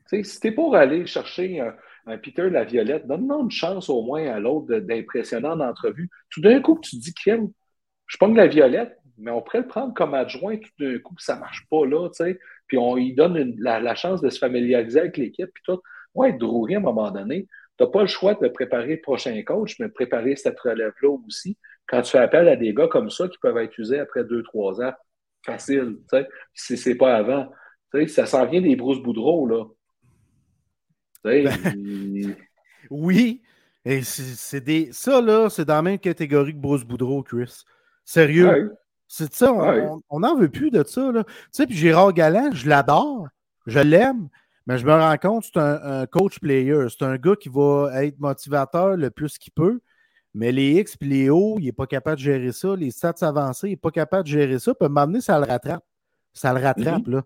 Si t'es pour aller chercher un Peter Laviolette, donne-nous une chance au moins à l'autre d'impressionnant en entrevue. Tout d'un coup, tu te dis, Kim, je prends la violette, mais on pourrait le prendre comme adjoint tout d'un coup, puis ça ne marche pas là, tu sais. Puis on lui donne la, chance de se familiariser avec l'équipe, puis tout. Ouais, Drury, à un moment donné, tu n'as pas le choix de préparer le prochain coach, mais préparer cette relève-là aussi. Quand tu fais appel à des gars comme ça qui peuvent être usés après deux, trois ans, facile, tu sais, si c'est pas avant. Tu sais, ça s'en vient des Bruce Boudreau, là. Ben, Oui, et c'est des. Ça, là, c'est dans la même catégorie que Bruce Boudreau, Chris. Sérieux. C'est ça, on n'en veut plus de ça. Là. Tu sais, puis Gérard Galland, je l'adore, je l'aime, mais je me rends compte, c'est un, coach player. C'est un gars qui va être motivateur le plus qu'il peut. Mais les X et les O, il n'est pas capable de gérer ça. Les stats avancés, il n'est pas capable de gérer ça. Peut m'amener, ça le rattrape. Ça le rattrape, mhm. là.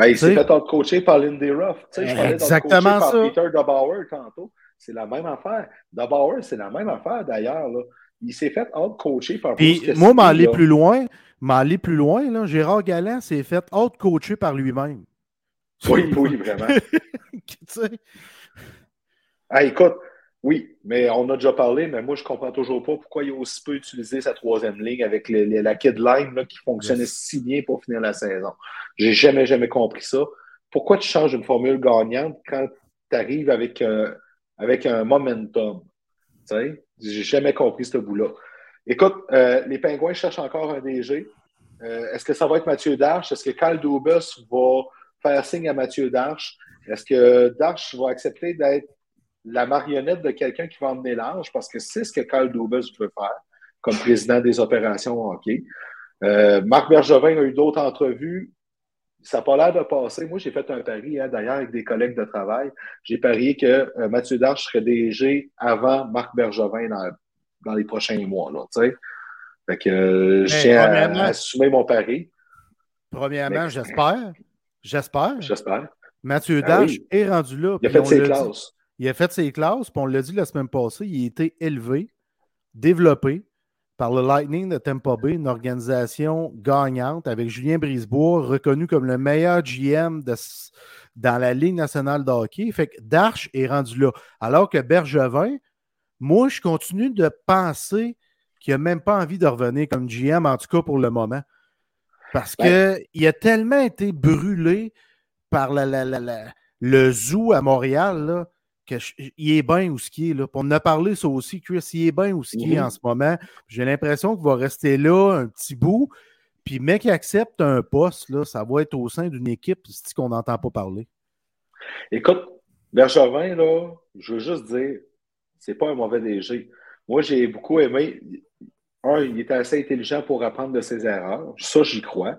Ben, il s'est fait coacher par Lindy Ruff. Je parlais Exactement par Peter DeBauer tantôt. C'est la même affaire. DeBauer, c'est la même affaire d'ailleurs. Il s'est fait out-coacher par Puis moi, m'aller plus loin, m'aller plus loin, là, Gérard Galland s'est fait out-coacher par lui-même. Oui, oui, vraiment. *laughs* ah, écoute, oui, mais on a déjà parlé, mais moi, je ne comprends toujours pas pourquoi il a aussi peu utilisé sa troisième ligne avec la kid line là, qui fonctionnait si bien pour finir la saison. J'ai jamais, jamais compris ça. Pourquoi tu changes une formule gagnante quand tu arrives avec, euh, avec un momentum? J'ai jamais compris ce bout-là. Écoute, euh, les Pingouins cherchent encore un DG. Euh, est-ce que ça va être Mathieu Darche? Est-ce que Kyle Dubus va faire signe à Mathieu Darche? Est-ce que Darche va accepter d'être la marionnette de quelqu'un qui va emmener l'âge? Parce que c'est ce que Kyle Dubus veut faire comme président des opérations hockey. Euh, Marc Bergevin a eu d'autres entrevues. Ça n'a pas l'air de passer. Moi, j'ai fait un pari, hein, d'ailleurs, avec des collègues de travail. J'ai parié que Mathieu Darche serait DG avant Marc Bergevin dans, dans les prochains mois. Là, fait que euh, je tiens à, assumer mon pari. Premièrement, j'espère. J'espère. J'espère. Mathieu ben Dash est rendu là. Il a fait ses classes. Il a fait ses classes, puis on l'a dit la semaine passée, il a été élevé, développé par le Lightning de Tampa Bay, une organisation gagnante avec Julien Brisebois, reconnu comme le meilleur GM dans la Ligue nationale de hockey. Fait que Darche est rendu là. Alors que Bergevin, moi, je continue de penser qu'il n'a même pas envie de revenir comme GM, en tout cas pour le moment. Parce qu'il a tellement été brûlé par le zoo à Montréal qu'il est bien où ce qui est. Là. On en a parlé ça aussi, Chris. Il est bien où ce qui est en ce moment. J'ai l'impression qu'il va rester là un petit bout. Puis, mec, qui accepte un poste, là, ça va être au sein d'une équipe qu'on n'entend pas parler. Écoute, Bergevin, là, je veux juste dire, c'est pas un mauvais DG. Moi, j'ai beaucoup aimé. Un, il était assez intelligent pour apprendre de ses erreurs. Ça, j'y crois.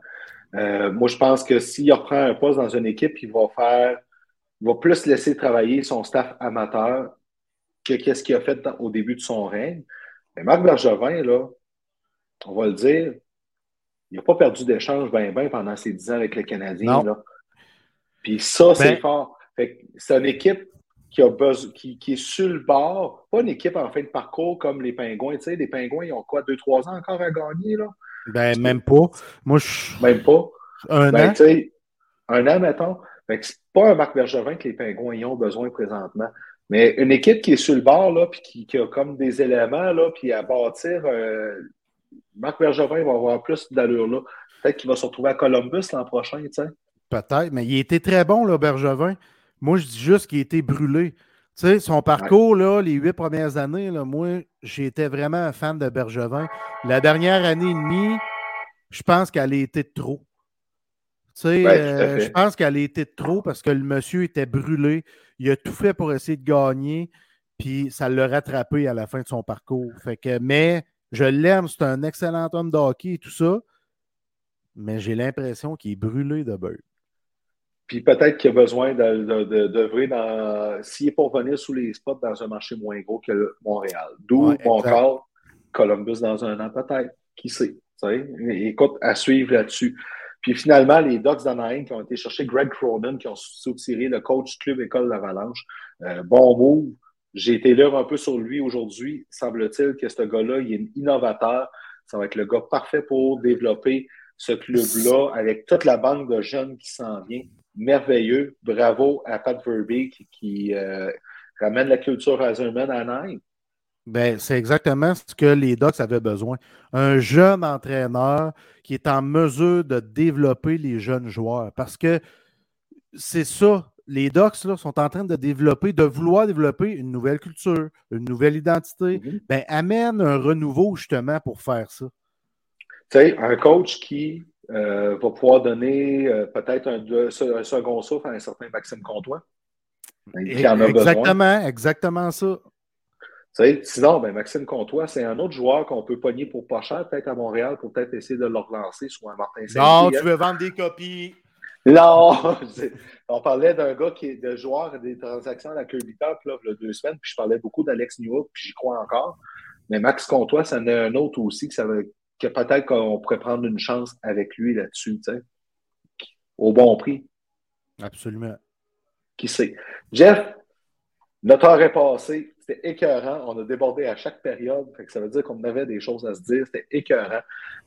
Euh, moi, je pense que s'il reprend un poste dans une équipe, il va faire, il va plus laisser travailler son staff amateur que qu'est-ce qu'il a fait au début de son règne. Mais Marc Bergevin, là, on va le dire, il n'a pas perdu d'échange bien, bien pendant ses dix ans avec les Canadiens. Là. Puis ça, c'est ben fort. C'est une équipe qui, a besoin, qui, qui, est sur le bord, pas une équipe en fin de parcours comme les Pingouins. Tu sais, les Pingouins, ils ont quoi, deux, trois ans encore à gagner, là? Ben, même pas. Moi, je... Même pas. Un ben, an? Un an, mettons. Fait que c'est pas un Marc Bergevin que les Pingouins ont besoin présentement. Mais une équipe qui est sur le bord, là, puis qui, a comme des éléments, là, puis à bâtir, euh, Marc Bergevin va avoir plus d'allure là. Peut-être qu'il va se retrouver à Columbus l'an prochain, tu sais. Peut-être, mais il était très bon, Bergevin. Moi, je dis juste qu'il été brûlé. Tu sais, son parcours, là, les huit premières années, là, moi, j'étais vraiment un fan de Bergevin. La dernière année et demie, je pense qu'elle a été trop. Tu sais, euh, je pense qu'elle a été trop parce que le monsieur était brûlé. Il a tout fait pour essayer de gagner, puis ça l'a rattrapé à la fin de son parcours. Fait que, mais je l'aime, c'est un excellent homme de hockey et tout ça, mais j'ai l'impression qu'il est brûlé de beurre. Puis peut-être qu'il a besoin d'œuvrer dans. S'il est pour venir sous les spots dans un marché moins gros que Montréal. D'où mon corps, Columbus dans un an, peut-être. Qui sait? Écoute, à suivre là-dessus. Puis finalement, les Ducks d'Anaheim qui ont été chercher Greg Cronin, qui ont soutiré le coach club École l'Avalanche. Euh, bon move. J'ai été là un peu sur lui aujourd'hui. Semble-t-il que ce gars-là, il est innovateur. Ça va être le gars parfait pour développer ce club-là avec toute la banque de jeunes qui s'en vient merveilleux. Bravo à Pat Verbeek qui, euh, ramène la culture Hazerman à Nîmes. Ben, c'est exactement ce que les Ducks avaient besoin. Un jeune entraîneur qui est en mesure de développer les jeunes joueurs. Parce que c'est ça, les Ducks sont en train de développer, de vouloir développer une nouvelle culture, une nouvelle identité. Mm-hmm. Ben, amène un renouveau justement pour faire ça. Tu sais, un coach qui euh, va pouvoir donner euh, peut-être un, second souffle à un certain Maxime Comtois. Qui en a exactement, exactement ça sinon, ben, Maxime Comtois, c'est un autre joueur qu'on peut pogner pour pas cher, peut-être à Montréal, pour peut-être essayer de le relancer, soit un Martin saint Non, tu veux vendre des copies. Non, *laughs* on parlait d'un gars qui est de joueur des transactions à la Kirby Cup là, il y a deux semaines, puis je parlais beaucoup d'Alex Newhook, puis j'y crois encore. Mais Max Comtois, ça en est un autre aussi que, ça que peut-être qu'on pourrait prendre une chance avec lui là-dessus, tu sais, au bon prix. Absolument. Qui sait? Jeff, notre heure est passée. C'était écœurant. On a débordé à chaque période. ça veut dire qu'on avait des choses à se dire. C'était écœurant.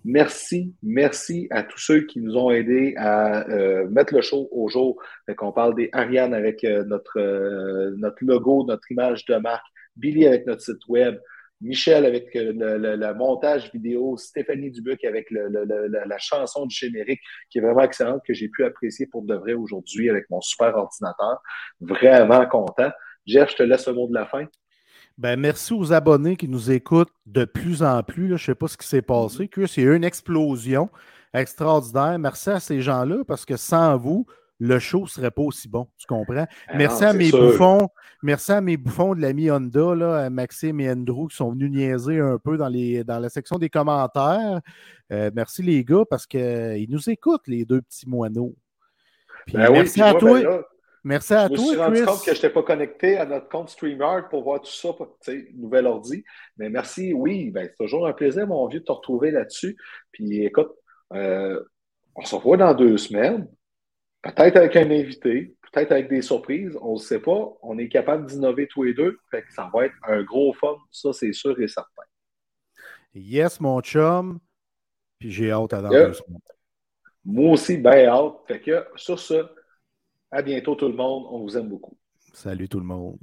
Merci, merci à tous ceux qui nous ont aidés à euh, mettre le show au jour. Fait qu'on parle des Ariane avec euh, notre, euh, notre logo, notre image de marque, Billy avec notre site web, Michel avec le, montage vidéo, Stéphanie Dubuc avec la, chanson du générique qui est vraiment excellente, que j'ai pu apprécier pour de vrai aujourd'hui avec mon super ordinateur. Vraiment content. Jeff, je te laisse le mot de la fin. Ben, merci aux abonnés qui nous écoutent de plus en plus. Je ne sais pas ce qui s'est passé. Mm-hmm. C'est une explosion extraordinaire. Merci à ces gens-là parce que sans vous, le show ne serait pas aussi bon. Tu comprends? Ah merci à mes bouffons. Merci à mes bouffons de l'ami Honda, là, Maxime et Andrew, qui sont venus niaiser un peu dans, les, dans la section des commentaires. Euh, merci les gars parce qu'ils nous écoutent, les deux petits moineaux. Ben merci à toi. Ben Merci à toi. Je me suis rendu compte que je n'étais pas connecté à notre compte StreamYard pour voir tout ça, nouvel ordi. Mais merci, oui, ben, c'est toujours un plaisir, mon vieux, de te retrouver là-dessus. Puis écoute, euh, on se revoit dans deux semaines, peut-être avec un invité, peut-être avec des surprises, on ne sait pas. On est capable d'innover tous les deux. Fait que ça va être un gros fun, ça c'est sûr et certain. Yes, mon chum. Puis j'ai hâte à dans deux semaines. Moi aussi, bien hâte. Fait que sur ce, à bientôt tout le monde. On vous aime beaucoup. Salut tout le monde.